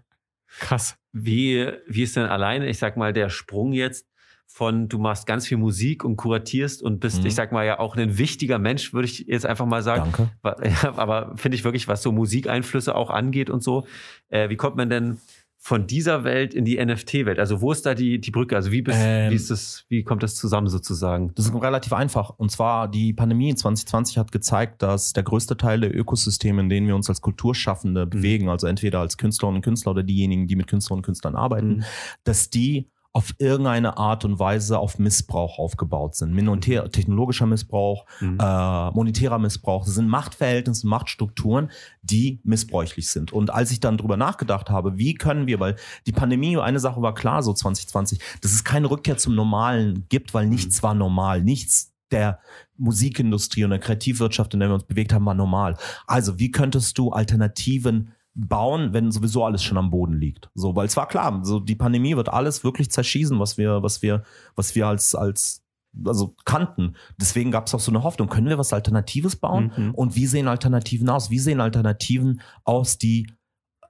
Krass. Wie, wie ist denn alleine, ich sag mal, der Sprung jetzt von, du machst ganz viel Musik und kuratierst und bist, mhm. ich sag mal, ja auch ein wichtiger Mensch, würde ich jetzt einfach mal sagen. Danke. *laughs* Aber finde ich wirklich, was so Musikeinflüsse auch angeht und so. Äh, wie kommt man denn von dieser Welt in die NFT-Welt? Also wo ist da die, die Brücke? Also wie, bist, ähm, wie, ist das, wie kommt das zusammen sozusagen? Das ist relativ einfach. Und zwar die Pandemie in 2020 hat gezeigt, dass der größte Teil der Ökosysteme, in denen wir uns als Kulturschaffende mhm. bewegen, also entweder als Künstlerinnen und Künstler oder diejenigen, die mit Künstlerinnen und Künstlern arbeiten, mhm. dass die auf irgendeine Art und Weise auf Missbrauch aufgebaut sind. Monetär, mhm. technologischer Missbrauch, mhm. äh, monetärer Missbrauch. Das sind Machtverhältnisse, Machtstrukturen, die missbräuchlich sind. Und als ich dann drüber nachgedacht habe, wie können wir, weil die Pandemie, eine Sache war klar, so 2020, dass es keine Rückkehr zum Normalen gibt, weil nichts mhm. war normal. Nichts der Musikindustrie und der Kreativwirtschaft, in der wir uns bewegt haben, war normal. Also, wie könntest du Alternativen bauen, wenn sowieso alles schon am Boden liegt. So, weil es war klar, so die Pandemie wird alles wirklich zerschießen, was wir, was wir, was wir als, als also kannten. Deswegen gab es auch so eine Hoffnung, können wir was Alternatives bauen? Mhm. Und wie sehen Alternativen aus? Wie sehen Alternativen aus, die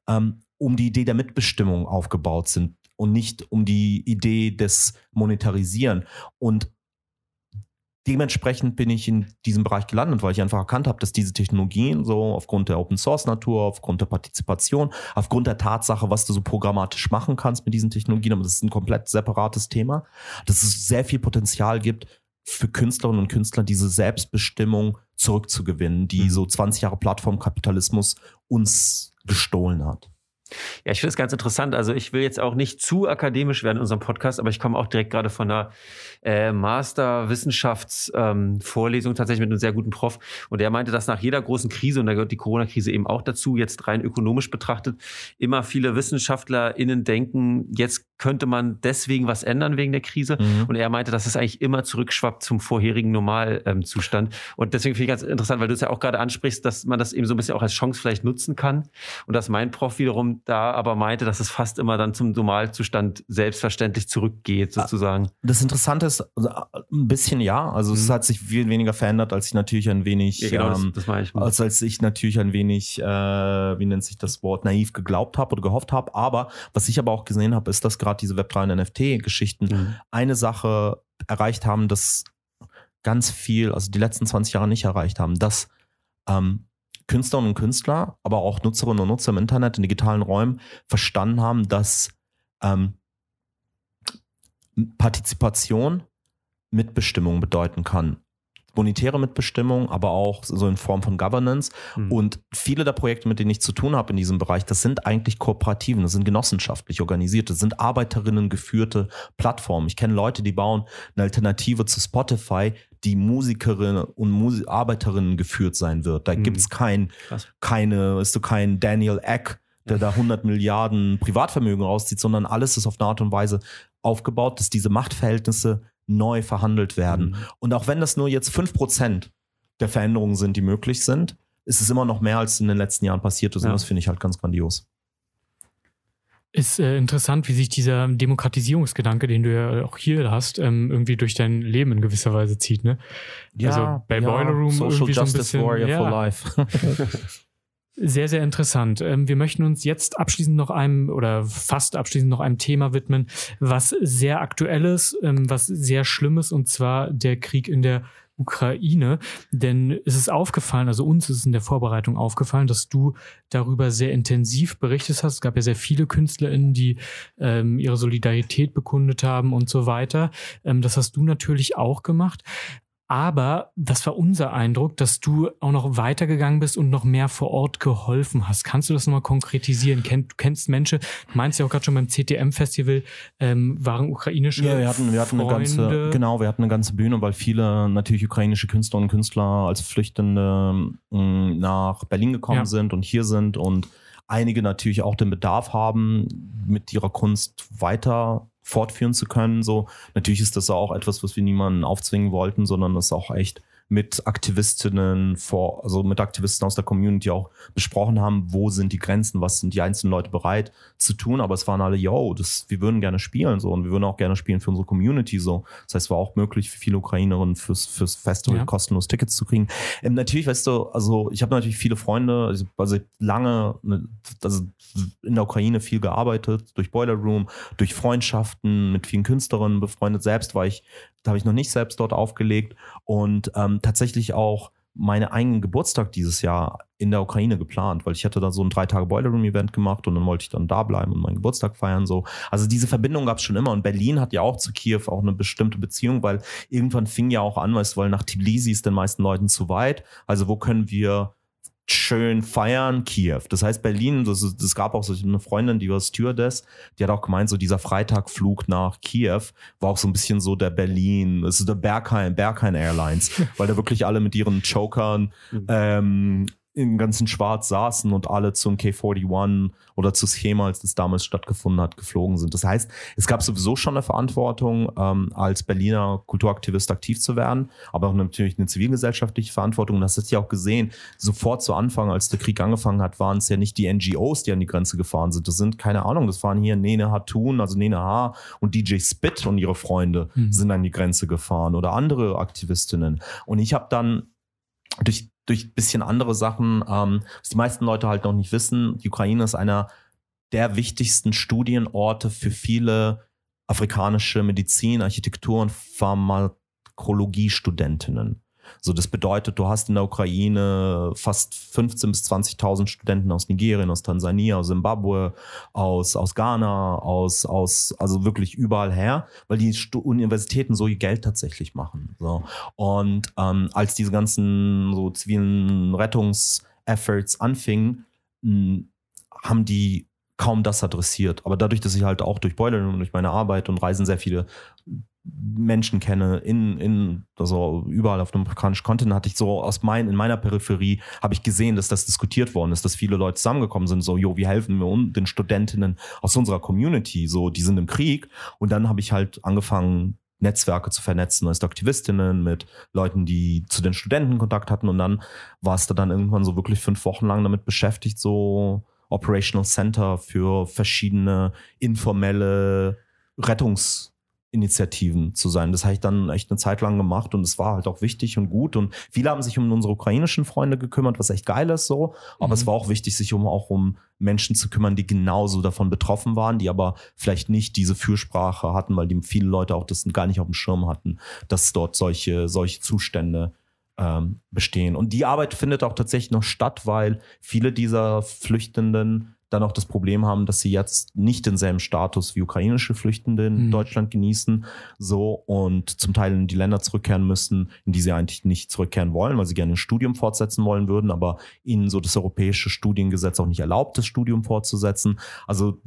ähm, um die Idee der Mitbestimmung aufgebaut sind und nicht um die Idee des Monetarisieren? Und dementsprechend bin ich in diesem Bereich gelandet, weil ich einfach erkannt habe, dass diese Technologien so aufgrund der Open Source Natur, aufgrund der Partizipation, aufgrund der Tatsache, was du so programmatisch machen kannst mit diesen Technologien, aber das ist ein komplett separates Thema, dass es sehr viel Potenzial gibt für Künstlerinnen und Künstler, diese Selbstbestimmung zurückzugewinnen, die mhm. so 20 Jahre Plattformkapitalismus uns gestohlen hat. Ja, ich finde es ganz interessant. Also ich will jetzt auch nicht zu akademisch werden in unserem Podcast, aber ich komme auch direkt gerade von einer äh, Master-Wissenschafts-Vorlesung ähm, tatsächlich mit einem sehr guten Prof. Und der meinte, dass nach jeder großen Krise, und da gehört die Corona-Krise eben auch dazu, jetzt rein ökonomisch betrachtet, immer viele WissenschaftlerInnen denken, jetzt könnte man deswegen was ändern wegen der Krise. Mhm. Und er meinte, dass es eigentlich immer zurückschwappt zum vorherigen Normalzustand. Ähm, und deswegen finde ich ganz interessant, weil du es ja auch gerade ansprichst, dass man das eben so ein bisschen auch als Chance vielleicht nutzen kann. Und dass mein Prof wiederum da aber meinte, dass es fast immer dann zum Normalzustand selbstverständlich zurückgeht, sozusagen. Das Interessante ist, also ein bisschen ja. Also mhm. es hat sich viel weniger verändert, als ich natürlich ein wenig, ja, genau, ähm, das, das ich als, als ich natürlich ein wenig, äh, wie nennt sich das Wort, naiv geglaubt habe oder gehofft habe. Aber was ich aber auch gesehen habe, ist, dass gerade diese Web3 und NFT-Geschichten mhm. eine Sache erreicht haben, dass ganz viel, also die letzten 20 Jahre nicht erreicht haben, dass ähm, Künstlerinnen und Künstler, aber auch Nutzerinnen und Nutzer im Internet, in digitalen Räumen verstanden haben, dass ähm, Partizipation Mitbestimmung bedeuten kann. Monetäre Mitbestimmung, aber auch so in Form von Governance. Mhm. Und viele der Projekte, mit denen ich zu tun habe in diesem Bereich, das sind eigentlich Kooperativen, das sind genossenschaftlich organisierte, das sind Arbeiterinnen geführte Plattformen. Ich kenne Leute, die bauen eine Alternative zu Spotify, die Musikerinnen und Musi Arbeiterinnen geführt sein wird. Da mhm. gibt es kein, keine, ist so kein Daniel Eck, der da 100 Milliarden Privatvermögen rauszieht, sondern alles ist auf eine Art und Weise aufgebaut, dass diese Machtverhältnisse neu verhandelt werden. Mhm. Und auch wenn das nur jetzt 5% der Veränderungen sind, die möglich sind, ist es immer noch mehr, als in den letzten Jahren passiert ist. Ja. Und das finde ich halt ganz grandios. Ist äh, interessant, wie sich dieser Demokratisierungsgedanke, den du ja auch hier hast, ähm, irgendwie durch dein Leben in gewisser Weise zieht. Ne? Ja, also bei ja, Boiler Room Social irgendwie Justice so ein bisschen, Warrior ja. for Life. *laughs* Sehr, sehr interessant. Ähm, wir möchten uns jetzt abschließend noch einem oder fast abschließend noch einem Thema widmen, was sehr aktuell ist, ähm, was sehr schlimm ist, und zwar der Krieg in der Ukraine. Denn es ist aufgefallen, also uns ist in der Vorbereitung aufgefallen, dass du darüber sehr intensiv berichtet hast. Es gab ja sehr viele KünstlerInnen, die ähm, ihre Solidarität bekundet haben und so weiter. Ähm, das hast du natürlich auch gemacht. Aber das war unser Eindruck, dass du auch noch weitergegangen bist und noch mehr vor Ort geholfen hast. Kannst du das nochmal konkretisieren? Kennt, du kennst Menschen, du meinst ja auch gerade schon beim CTM-Festival, ähm, waren ukrainische Ja, wir hatten, wir hatten eine ganze, genau, wir hatten eine ganze Bühne, weil viele natürlich ukrainische Künstlerinnen und Künstler als Flüchtende mh, mm, nach Berlin gekommen Ja. sind und hier sind und einige natürlich auch den Bedarf haben, mit ihrer Kunst weiter fortführen zu können. So, natürlich ist das auch etwas, was wir niemanden aufzwingen wollten, sondern das auch echt mit Aktivistinnen vor, also mit Aktivisten aus der Community auch besprochen haben, wo sind die Grenzen, was sind die einzelnen Leute bereit zu tun. Aber es waren alle, yo, das, wir würden gerne spielen so und wir würden auch gerne spielen für unsere Community so. Das heißt, es war auch möglich für viele Ukrainerinnen fürs, fürs Festival Ja. kostenlos Tickets zu kriegen. Ähm, natürlich, weißt du, also ich habe natürlich viele Freunde, also, also lange ne, also in der Ukraine viel gearbeitet, durch Boiler Room, durch Freundschaften mit vielen Künstlerinnen befreundet. Selbst war ich, habe ich noch nicht selbst dort aufgelegt und ähm, tatsächlich auch meinen eigenen Geburtstag dieses Jahr in der Ukraine geplant, weil ich hatte da so ein drei Tage Boiler Room Event gemacht und dann wollte ich dann da bleiben und meinen Geburtstag feiern so. Also diese Verbindung gab es schon immer und Berlin hat ja auch zu Kiew auch eine bestimmte Beziehung, weil irgendwann fing ja auch an, weißt du, weil nach Tbilisi ist den meisten Leuten zu weit. Also wo können wir schön feiern? Kiew. Das heißt Berlin, das, das gab auch so eine Freundin, die war Stewardess, die hat auch gemeint, so dieser Freitagflug nach Kiew war auch so ein bisschen so der Berlin, das ist der Berghain, Berghain Airlines, *laughs* weil da wirklich alle mit ihren Chokern ähm, im ganzen Schwarz saßen und alle zum K41 oder zu Schema, als das damals stattgefunden hat, geflogen sind. Das heißt, es gab sowieso schon eine Verantwortung, ähm, als Berliner Kulturaktivist aktiv zu werden, aber auch natürlich eine zivilgesellschaftliche Verantwortung. Und das hast du ja auch gesehen, sofort zu Anfang, als der Krieg angefangen hat, waren es ja nicht die NGOs, die an die Grenze gefahren sind. Das sind, keine Ahnung, das waren hier Nene Hatun, also Nene H. und DJ Spit und ihre Freunde Mhm. sind an die Grenze gefahren oder andere Aktivistinnen. Und ich habe dann durch durch bisschen andere Sachen, ähm, was die meisten Leute halt noch nicht wissen, die Ukraine ist einer der wichtigsten Studienorte für viele afrikanische Medizin, Architektur und Pharmakologie-Studentinnen. So, das bedeutet, du hast in der Ukraine fast 15.000 bis 20.000 Studenten aus Nigerien, aus Tansania, aus Zimbabwe, aus, aus Ghana, aus, aus, also wirklich überall her, weil die Universitäten so ihr Geld tatsächlich machen. So. Und ähm, als diese ganzen so zivilen Rettungsefforts anfingen, mh, haben die kaum das adressiert. Aber dadurch, dass ich halt auch durch Boiler Room, durch meine Arbeit und Reisen sehr viele Menschen kenne, in, in, also überall auf dem afrikanischen Kontinent, hatte ich so aus mein, in meiner Peripherie, habe ich gesehen, dass das diskutiert worden ist, dass viele Leute zusammengekommen sind, so, jo, wie helfen wir den Studentinnen aus unserer Community, so, die sind im Krieg. Und dann habe ich halt angefangen, Netzwerke zu vernetzen, als Aktivistinnen mit Leuten, die zu den Studenten Kontakt hatten. Und dann warst du dann irgendwann so wirklich fünf Wochen lang damit beschäftigt, so Operational Center für verschiedene informelle Rettungsinitiativen zu sein. Das habe ich dann echt eine Zeit lang gemacht und es war halt auch wichtig und gut. Und viele haben sich um unsere ukrainischen Freunde gekümmert, was echt geil ist so. Aber Mhm. es war auch wichtig, sich um auch um Menschen zu kümmern, die genauso davon betroffen waren, die aber vielleicht nicht diese Fürsprache hatten, weil die viele Leute auch das gar nicht auf dem Schirm hatten, dass dort solche, solche Zustände ähm, bestehen. Und die Arbeit findet auch tatsächlich noch statt, weil viele dieser Flüchtenden dann auch das Problem haben, dass sie jetzt nicht denselben Status wie ukrainische Flüchtende in Mhm. Deutschland genießen, so und zum Teil in die Länder zurückkehren müssen, in die sie eigentlich nicht zurückkehren wollen, weil sie gerne ein Studium fortsetzen wollen würden, aber ihnen so das europäische Studiengesetz auch nicht erlaubt, das Studium fortzusetzen. Also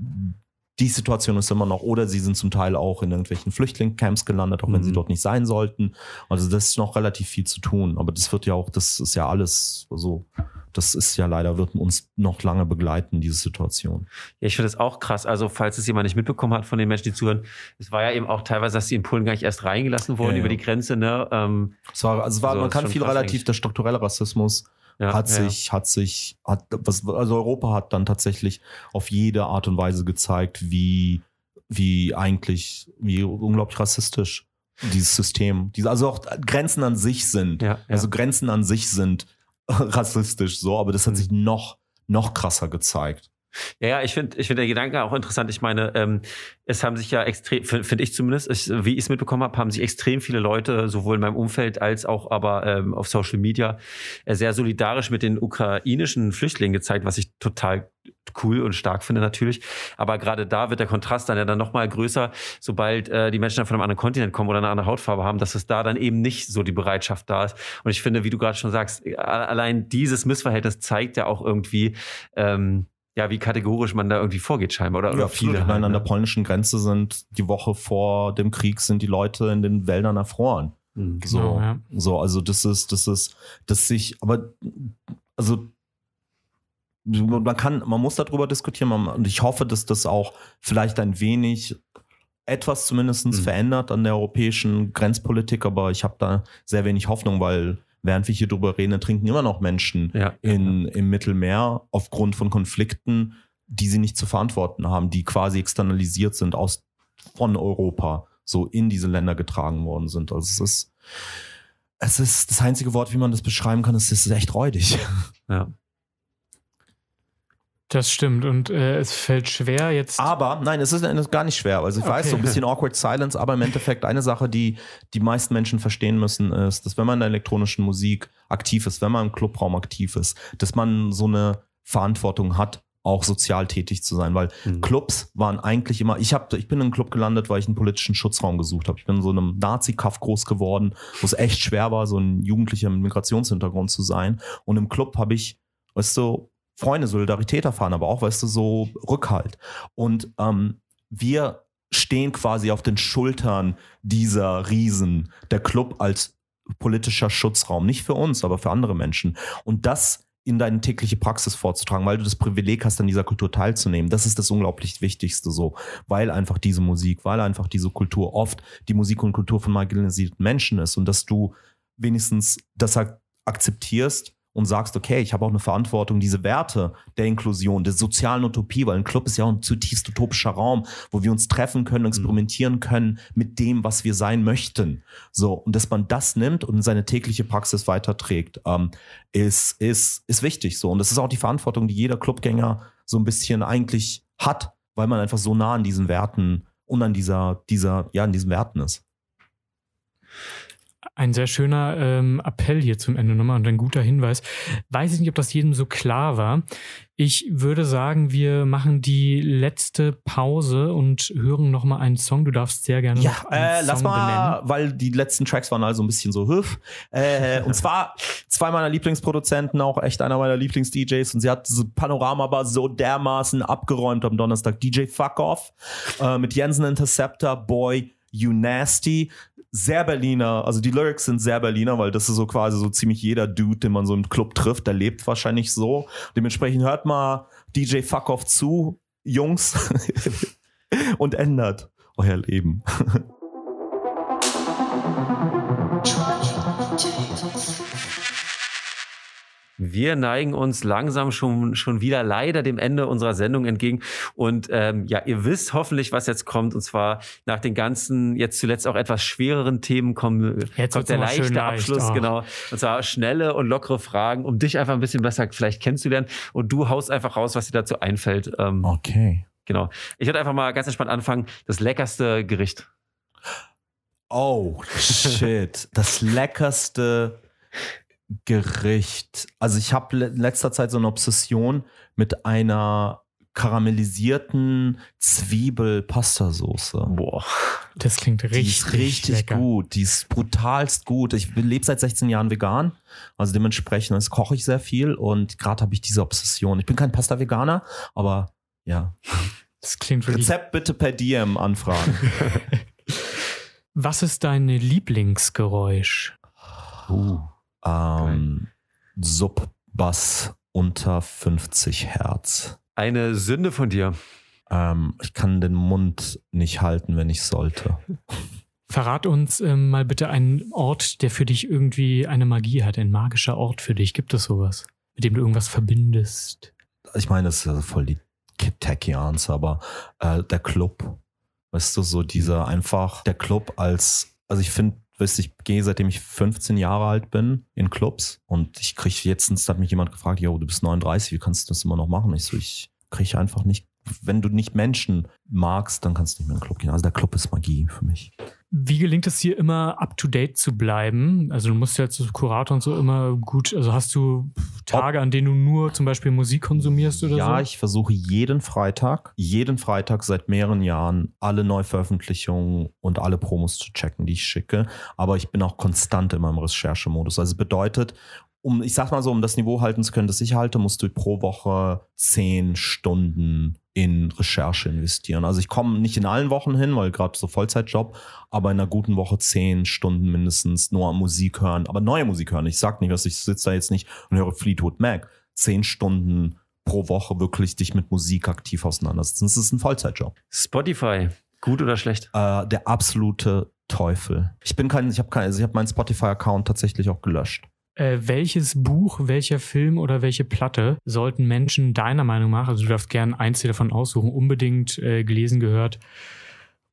die Situation ist immer noch, oder sie sind zum Teil auch in irgendwelchen Flüchtlingscamps gelandet, auch wenn sie Mhm. dort nicht sein sollten. Also das ist noch relativ viel zu tun. Aber das wird ja auch, das ist ja alles so, das ist ja leider, wird uns noch lange begleiten, diese Situation. Ja, ich finde das auch krass. Also, falls es jemand nicht mitbekommen hat von den Menschen, die zuhören, es war ja eben auch teilweise, dass sie in Polen gar nicht erst reingelassen wurden Ja, ja. über die Grenze, ne? Ähm, Es war, also es war, Also, man kann viel relativ, eigentlich. der strukturelle Rassismus ja, hat sich, hat sich, hat, was, also Europa hat dann tatsächlich auf jede Art und Weise gezeigt, wie, wie eigentlich, wie unglaublich rassistisch dieses System, diese, also auch Grenzen an sich sind. Ja, ja. Also Grenzen an sich sind *laughs* rassistisch so, aber das hat Mhm. sich noch, noch krasser gezeigt. Ja, ja, ich finde ich finde der Gedanke auch interessant. Ich meine, ähm, es haben sich ja extrem, finde find ich zumindest, ich, wie ich es mitbekommen habe, haben sich extrem viele Leute, sowohl in meinem Umfeld als auch aber ähm, auf Social Media, äh, sehr solidarisch mit den ukrainischen Flüchtlingen gezeigt, was ich total cool und stark finde natürlich. Aber gerade da wird der Kontrast dann ja dann nochmal größer, sobald äh, die Menschen dann von einem anderen Kontinent kommen oder eine andere Hautfarbe haben, dass es da dann eben nicht so die Bereitschaft da ist. Und ich finde, wie du gerade schon sagst, allein dieses Missverhältnis zeigt ja auch irgendwie, ähm, ja, wie kategorisch man da irgendwie vorgeht scheinbar oder, Ja, oder viele. viele. Halt, an der ne? polnischen Grenze sind die Woche vor dem Krieg sind die Leute in den Wäldern erfroren. Mhm. So, Genau, ja. so, also das ist, das ist, dass sich, aber also man kann, man muss darüber diskutieren man, und ich hoffe, dass das auch vielleicht ein wenig etwas zumindest Mhm. verändert an der europäischen Grenzpolitik, aber ich habe da sehr wenig Hoffnung, weil während wir hier drüber reden, trinken immer noch Menschen Ja. in, im Mittelmeer aufgrund von Konflikten, die sie nicht zu verantworten haben, die quasi externalisiert sind aus von Europa so in diese Länder getragen worden sind. Also es ist, es ist das einzige Wort, wie man das beschreiben kann, es ist echt räudig. ja. Das stimmt. Und äh, es fällt schwer jetzt. Aber nein, es ist, es ist gar nicht schwer. Also ich weiß, Okay. so ein bisschen awkward silence, aber im Endeffekt eine Sache, die die meisten Menschen verstehen müssen, ist, dass wenn man in der elektronischen Musik aktiv ist, wenn man im Clubraum aktiv ist, dass man so eine Verantwortung hat, auch sozial tätig zu sein, weil Mhm. Clubs waren eigentlich immer, ich habe, ich bin in einem Club gelandet, weil ich einen politischen Schutzraum gesucht habe. Ich bin in so einem Nazi-Kaff groß geworden, wo es echt schwer war, so ein Jugendlicher mit Migrationshintergrund zu sein. Und im Club habe ich, weißt du, Freunde, Solidarität erfahren, aber auch, weißt du, so Rückhalt. Und ähm, wir stehen quasi auf den Schultern dieser Riesen, der Club als politischer Schutzraum. Nicht für uns, aber für andere Menschen. Und das in deine tägliche Praxis vorzutragen, weil du das Privileg hast, an dieser Kultur teilzunehmen. Das ist das unglaublich Wichtigste so, weil einfach diese Musik, weil einfach diese Kultur oft die Musik und Kultur von marginalisierten Menschen ist und dass du wenigstens das ak akzeptierst und sagst, okay, ich habe auch eine Verantwortung, diese Werte der Inklusion, der sozialen Utopie, weil ein Club ist ja auch ein zutiefst utopischer Raum, wo wir uns treffen können, experimentieren können mit dem, was wir sein möchten. So, und dass man das nimmt und in seine tägliche Praxis weiterträgt, ähm, ist, ist, ist wichtig so. Und das ist auch die Verantwortung, die jeder Clubgänger so ein bisschen eigentlich hat, weil man einfach so nah an diesen Werten und an dieser, dieser, ja, an diesen Werten ist. Ein sehr schöner ähm, Appell hier zum Ende nochmal und ein guter Hinweis. Weiß ich nicht, ob das jedem so klar war. Ich würde sagen, wir machen die letzte Pause und hören nochmal einen Song. Du darfst sehr gerne Ja, äh, Song lass mal, benennen. weil die letzten Tracks waren also ein bisschen so hüff. Äh, und zwar zwei meiner Lieblingsproduzenten, auch echt einer meiner Lieblings-DJs. Und sie hat diese Panorama-Bar so dermaßen abgeräumt am Donnerstag. DJ Fuck Off äh, mit Jensen Interceptor, Boy, You Nasty. Sehr Berliner, also die Lyrics sind sehr Berliner, weil das ist so quasi so ziemlich jeder Dude, den man so im Club trifft, der lebt wahrscheinlich so. Dementsprechend hört mal DJ Fuck Off zu, Jungs, *laughs* und ändert euer Leben. *laughs* Wir neigen uns langsam schon, schon wieder leider dem Ende unserer Sendung entgegen. Und ähm, ja, ihr wisst hoffentlich, was jetzt kommt. Und zwar nach den ganzen, jetzt zuletzt auch etwas schwereren Themen kommen, Jetzt kommt der leichte leicht. Abschluss, Ach. genau. Und zwar schnelle und lockere Fragen, um dich einfach ein bisschen besser vielleicht kennenzulernen. Und du haust einfach raus, was dir dazu einfällt. Ähm, Okay. Genau. Ich würde einfach mal ganz entspannt anfangen. Das leckerste Gericht. Oh, shit. Das leckerste Gericht. Also ich habe in letzter Zeit so eine Obsession mit einer karamellisierten Zwiebel-Pastasoße. Boah. Das klingt Die richtig, ist richtig lecker. gut. Die ist brutalst gut. Ich lebe seit 16 Jahren vegan. Also dementsprechend das koche ich sehr viel und gerade habe ich diese Obsession. Ich bin kein Pasta-Veganer, aber ja. Das klingt wirklich. Rezept bitte per DM anfragen. *laughs* Was ist dein Lieblingsgeräusch? Uh, ähm, Subbass unter 50 Hertz. Eine Sünde von dir. Ähm, ich kann den Mund nicht halten, wenn ich sollte. Verrat uns ähm, mal bitte einen Ort, der für dich irgendwie eine Magie hat, ein magischer Ort für dich. Gibt es sowas, mit dem du irgendwas verbindest? Ich meine, das ist ja voll die tacky Answer, aber äh, der Club, weißt du, so dieser einfach, der Club als, also ich finde, weißt ich gehe seitdem ich 15 Jahre alt bin in Clubs und ich kriege letztens, hat mich jemand gefragt, yo, du bist 39, wie kannst du das immer noch machen? Ich so, ich kriege einfach nicht. Wenn du nicht Menschen magst, dann kannst du nicht mehr in den Club gehen. Also der Club ist Magie für mich. Wie gelingt es dir immer up to date zu bleiben? Also du musst ja als Kurator und so immer gut, also hast du Tage, an denen du nur zum Beispiel Musik konsumierst oder ja, so? Ja, ich versuche jeden Freitag, jeden Freitag seit mehreren Jahren alle Neuveröffentlichungen und alle Promos zu checken, die ich schicke. Aber ich bin auch konstant in meinem Recherchemodus. Also bedeutet, um, ich sag mal so, um das Niveau halten zu können, das ich halte, musst du pro Woche zehn Stunden in Recherche investieren. Also ich komme nicht in allen Wochen hin, weil gerade so Vollzeitjob, aber in einer guten Woche zehn Stunden mindestens nur Musik hören, aber neue Musik hören. Ich sag nicht, dass ich sitze da jetzt nicht und höre Fleetwood Mac. Zehn Stunden pro Woche wirklich dich mit Musik aktiv auseinandersetzen. Das ist ein Vollzeitjob. Spotify, gut oder schlecht? Äh, der absolute Teufel. Ich bin kein, ich habe kein, also ich habe meinen Spotify-Account tatsächlich auch gelöscht. Äh, welches Buch, welcher Film oder welche Platte sollten Menschen deiner Meinung nach, also du darfst gerne eins davon aussuchen, unbedingt äh, gelesen, gehört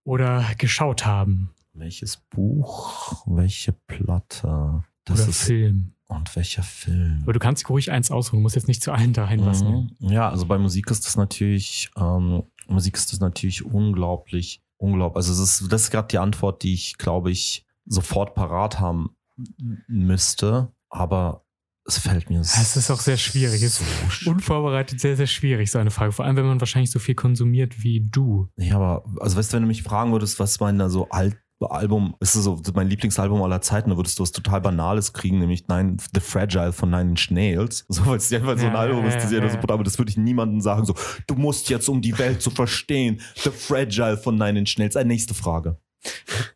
oder geschaut haben? Welches Buch, welche Platte? Das oder ist, Film. Und welcher Film? Aber du kannst ruhig eins aussuchen, du musst jetzt nicht zu allen dahin lassen. Mhm. Ja, also bei Musik ist das natürlich, ähm, Musik ist das natürlich unglaublich, unglaublich. Also das ist, das ist gerade die Antwort, die ich, glaube ich, sofort parat haben müsste aber es fällt mir so. Es ist auch sehr schwierig. Es ist unvorbereitet sehr, sehr schwierig, so eine Frage. Vor allem, wenn man wahrscheinlich so viel konsumiert wie du. Ja, aber, also weißt du, wenn du mich fragen würdest, was mein so alt Album, ist so mein Lieblingsalbum aller Zeiten, da würdest du was total Banales kriegen, nämlich Nine, The Fragile von Nine Inch Nails. So, weil es einfach so ein Album ist, das ja, ja, so, aber das würde ich niemandem sagen, so, du musst jetzt, um die Welt zu verstehen, The Fragile von Nine Inch Nails. Eine nächste Frage.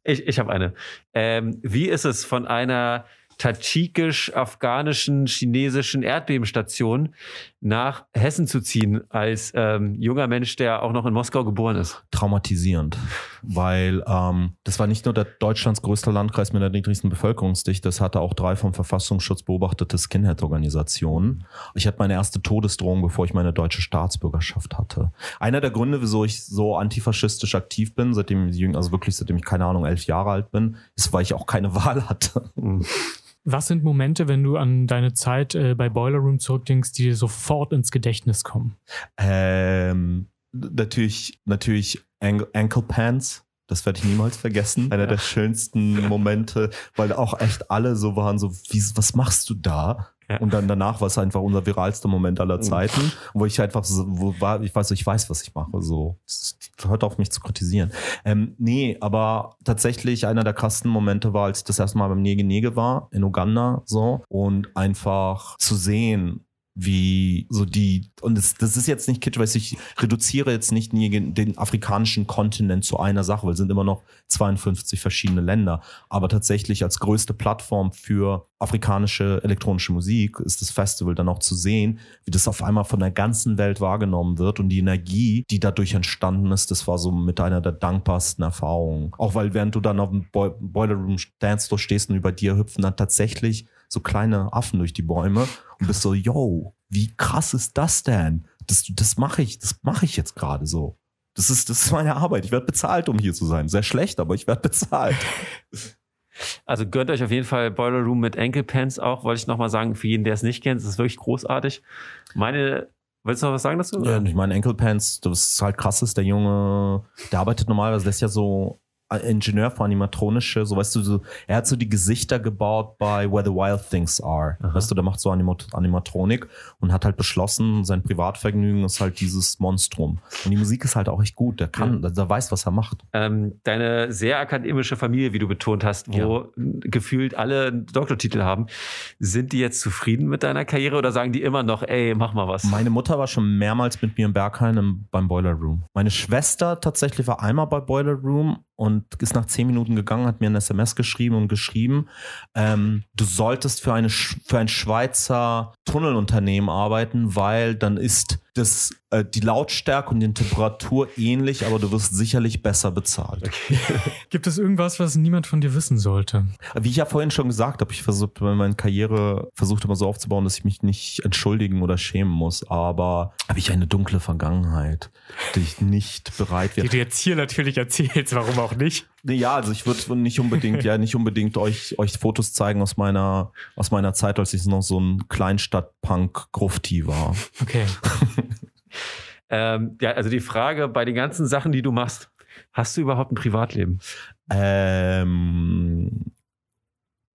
Ich, ich habe eine. Ähm, wie ist es von einer tadschikisch-afghanischen, chinesischen Erdbebenstation nach Hessen zu ziehen als ähm, junger Mensch, der auch noch in Moskau geboren ist? Traumatisierend, weil ähm, das war nicht nur der Deutschlands größte Landkreis mit der niedrigsten Bevölkerungsdichte, das hatte auch drei vom Verfassungsschutz beobachtete Skinhead-Organisationen. Ich hatte meine erste Todesdrohung, bevor ich meine deutsche Staatsbürgerschaft hatte. Einer der Gründe, wieso ich so antifaschistisch aktiv bin, seitdem ich, also wirklich seitdem ich keine Ahnung elf Jahre alt bin, ist, weil ich auch keine *laughs* Wahl hatte. Mhm. Was sind Momente, wenn du an deine Zeit äh, bei Boiler Room zurückdenkst, die dir sofort ins Gedächtnis kommen? Ähm, natürlich, natürlich Ankle Pants. Das werde ich niemals vergessen. Einer der schönsten Momente, weil auch echt alle so waren, so, wie, was machst du da? Und dann danach war es einfach unser viralster Moment aller mhm. Zeiten, wo ich einfach so, wo war, ich weiß, ich weiß, was ich mache. So, hört auf mich zu kritisieren. Ähm, nee, aber tatsächlich einer der krassen Momente war, als ich das erste Mal beim Nege Nege war in Uganda, so und einfach zu sehen, wie so die, und das, das ist jetzt nicht kitsch, weil ich reduziere jetzt nicht den afrikanischen Kontinent zu einer Sache, weil es sind immer noch 52 verschiedene Länder. Aber tatsächlich als größte Plattform für afrikanische elektronische Musik ist das Festival dann auch zu sehen, wie das auf einmal von der ganzen Welt wahrgenommen wird und die Energie, die dadurch entstanden ist, das war so mit einer der dankbarsten Erfahrungen. Auch weil während du dann auf dem Boiler Room Dance Floor stehst und über dir hüpfen dann tatsächlich so kleine Affen durch die Bäume und bist so, yo, wie krass ist das denn? Das, das mache ich, das mache ich jetzt gerade so. Das ist, das ist meine Arbeit. Ich werde bezahlt, um hier zu sein. Sehr schlecht, aber ich werde bezahlt. *laughs* Also gönnt euch auf jeden Fall Boiler Room mit Ankle Pants auch, wollte ich nochmal sagen, für jeden, der es nicht kennt, das ist wirklich großartig. Meine, willst du noch was sagen dazu? Ja, ich meine, Ankle Pants, das ist halt krass ist, der Junge, der arbeitet normalerweise, der ist ja so Ingenieur für animatronische, so weißt du, so, er hat so die Gesichter gebaut bei Where the Wild Things Are. Aha. Weißt du, der macht so Animat Animatronik und hat halt beschlossen, sein Privatvergnügen ist halt dieses Monstrum. Und die Musik ist halt auch echt gut. Der kann, ja. der weiß, was er macht. Ähm, deine sehr akademische Familie, wie du betont hast, wo ja. gefühlt alle Doktortitel haben, sind die jetzt zufrieden mit deiner Karriere oder sagen die immer noch, ey, mach mal was? Meine Mutter war schon mehrmals mit mir in Berghain im, beim Boiler Room. Meine Schwester tatsächlich war einmal bei Boiler Room und ist nach zehn Minuten gegangen, hat mir ein SMS geschrieben und geschrieben, ähm, du solltest für, eine, für ein Schweizer Tunnelunternehmen arbeiten, weil dann ist das, äh, die Lautstärke und die Temperatur ähnlich, aber du wirst sicherlich besser bezahlt. Okay. *laughs* Gibt es irgendwas, was niemand von dir wissen sollte? Wie ich ja vorhin schon gesagt habe, ich versuche meine Karriere versucht immer so aufzubauen, dass ich mich nicht entschuldigen oder schämen muss. Aber habe ich eine dunkle Vergangenheit, die ich nicht bereit wäre. Die du jetzt hier natürlich erzählst, warum auch nicht? Ja, also ich würde nicht unbedingt, ja, nicht unbedingt euch, euch Fotos zeigen aus meiner, aus meiner Zeit, als ich noch so ein Kleinstadt-Punk-Grufti war. Okay. *laughs* Ähm, ja, also die Frage bei den ganzen Sachen, die du machst, hast du überhaupt ein Privatleben? Ähm,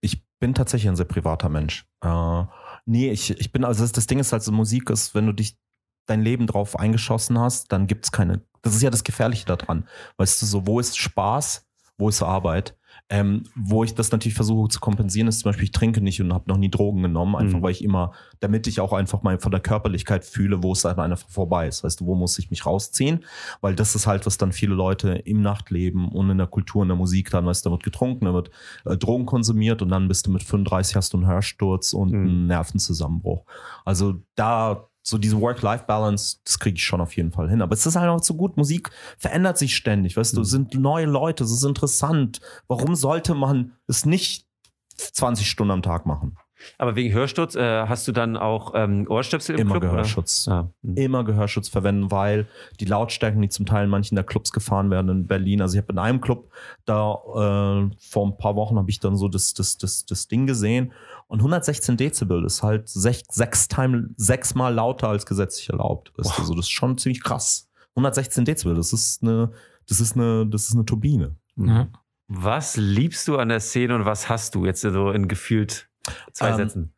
ich bin tatsächlich ein sehr privater Mensch. Äh, nee, ich, ich bin, also das, das Ding ist halt so, Musik ist, wenn du dich dein Leben drauf eingeschossen hast, dann gibt es keine, das ist ja das Gefährliche daran. Weißt du, so, wo ist Spaß, wo ist Arbeit? Ähm, wo ich das natürlich versuche zu kompensieren, ist zum Beispiel, ich trinke nicht und habe noch nie Drogen genommen, einfach Mhm. weil ich immer, damit ich auch einfach mal von der Körperlichkeit fühle, wo es dann einfach vorbei ist. Weißt du, wo muss ich mich rausziehen? Weil das ist halt, was dann viele Leute im Nachtleben und in der Kultur, in der Musik dann, weißt du, da wird getrunken, da wird äh, Drogen konsumiert und dann bist du mit 35 hast du einen Hörsturz und Mhm. einen Nervenzusammenbruch. Also da so diese Work-Life-Balance, das kriege ich schon auf jeden Fall hin. Aber es ist halt auch so gut. Musik verändert sich ständig, weißt du, Mhm. es sind neue Leute, es ist interessant. Warum sollte man es nicht 20 Stunden am Tag machen? Aber wegen Hörsturz äh, hast du dann auch ähm, Ohrstöpsel im Immer Club? Gehörschutz. Ja. Mhm. Immer Gehörschutz verwenden, weil die Lautstärken, die zum Teil in manchen der Clubs gefahren werden in Berlin, also ich habe in einem Club da äh, vor ein paar Wochen habe ich dann so das, das, das, das Ding gesehen und 116 Dezibel ist halt sech, sechs time, sechsmal lauter als gesetzlich erlaubt. Weißt du, so, das ist schon ziemlich krass. 116 Dezibel, das ist eine, das ist eine, das ist eine Turbine. Ja. Was liebst du an der Szene und was hast du jetzt so in gefühlt zwei Ähm, Sätzen?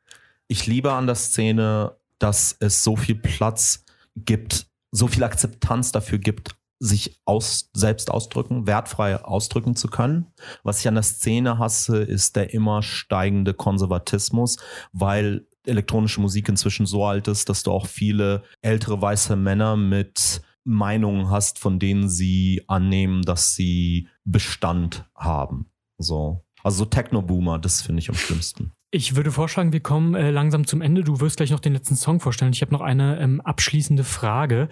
ich liebe an der Szene, dass es so viel Platz gibt, so viel Akzeptanz dafür gibt, sich aus, selbst ausdrücken, wertfrei ausdrücken zu können. Was ich an der Szene hasse, ist der immer steigende Konservatismus, weil elektronische Musik inzwischen so alt ist, dass du auch viele ältere weiße Männer mit Meinungen hast, von denen sie annehmen, dass sie Bestand haben. So. Also so Techno-Boomer, das finde ich am schlimmsten. Ich würde vorschlagen, wir kommen äh, langsam zum Ende. Du wirst gleich noch den letzten Song vorstellen. Ich habe noch eine ähm, abschließende Frage.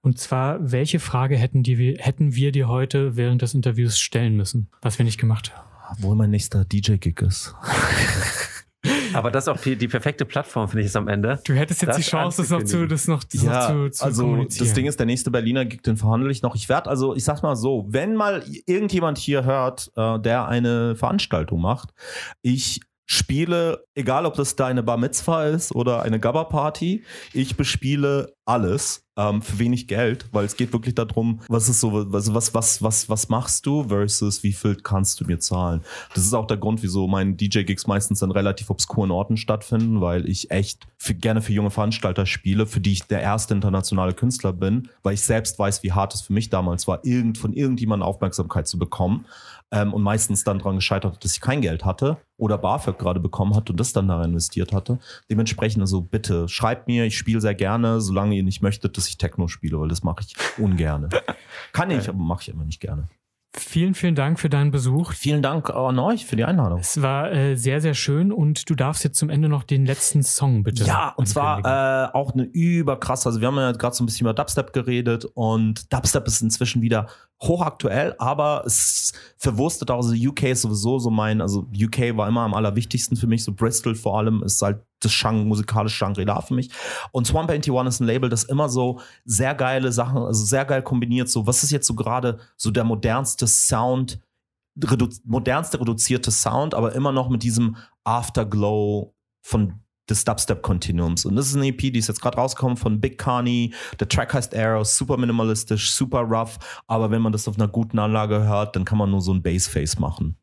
Und zwar, welche Frage hätten, die wir, hätten wir dir heute während des Interviews stellen müssen, was wir nicht gemacht haben? Obwohl mein nächster DJ-Gig ist. *laughs* Aber das ist auch die, die perfekte Plattform, finde ich, ist am Ende. Du hättest jetzt Das die Chance, das noch zu, das noch, das Ja, noch zu, zu also kommunizieren. das Ding ist, der nächste Berliner Gig, den verhandle ich noch. Ich werde, also ich sag's mal so, wenn mal irgendjemand hier hört, äh, der eine Veranstaltung macht, ich spiele, egal ob das deine Bar Mitzvah ist oder eine Gabba-Party, ich bespiele alles ähm, für wenig Geld, weil es geht wirklich darum, was ist so, was, was, was, was, was machst du versus wie viel kannst du mir zahlen. Das ist auch der Grund, wieso meine DJ-Gigs meistens an relativ obskuren Orten stattfinden, weil ich echt für, gerne für junge Veranstalter spiele, für die ich der erste internationale Künstler bin, weil ich selbst weiß, wie hart es für mich damals war, irgend, von irgendjemandem Aufmerksamkeit zu bekommen ähm, und meistens dann daran gescheitert, dass ich kein Geld hatte oder BAföG gerade bekommen hatte und das dann da investiert hatte. Dementsprechend also bitte schreibt mir, ich spiele sehr gerne, solange ihr nicht möchtet, dass ich Techno spiele, weil das mache ich ungerne. *laughs* Kann ich, aber mache ich immer nicht gerne. Vielen, vielen Dank für deinen Besuch. Vielen Dank an euch für die Einladung. Es war äh, sehr, sehr schön und du darfst jetzt zum Ende noch den letzten Song bitte. Ja, und zwar äh, auch eine überkrass. Also wir haben ja gerade so ein bisschen über Dubstep geredet und Dubstep ist inzwischen wieder hochaktuell, aber es verwurstet auch. Also UK ist sowieso so mein, also UK war immer am allerwichtigsten für mich. So Bristol vor allem ist halt das Genre, musikalische Shangri-La für mich. Und Swamp 81 ist ein Label, das immer so sehr geile Sachen, also sehr geil kombiniert. So, was ist jetzt so gerade so der modernste Sound, redu modernste reduzierte Sound, aber immer noch mit diesem Afterglow von des Dubstep-Kontinuums. Und das ist eine EP, die ist jetzt gerade rausgekommen von Big Carney. Der Track heißt Arrow, super minimalistisch, super rough. Aber wenn man das auf einer guten Anlage hört, dann kann man nur so ein Bassface machen.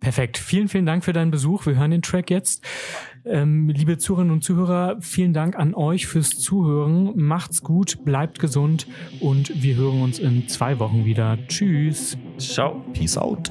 Perfekt. Vielen, vielen Dank für deinen Besuch. Wir hören den Track jetzt. Ähm, liebe Zuhörerinnen und Zuhörer, vielen Dank an euch fürs Zuhören. Macht's gut, bleibt gesund und wir hören uns in zwei Wochen wieder. Tschüss. Ciao. Peace out.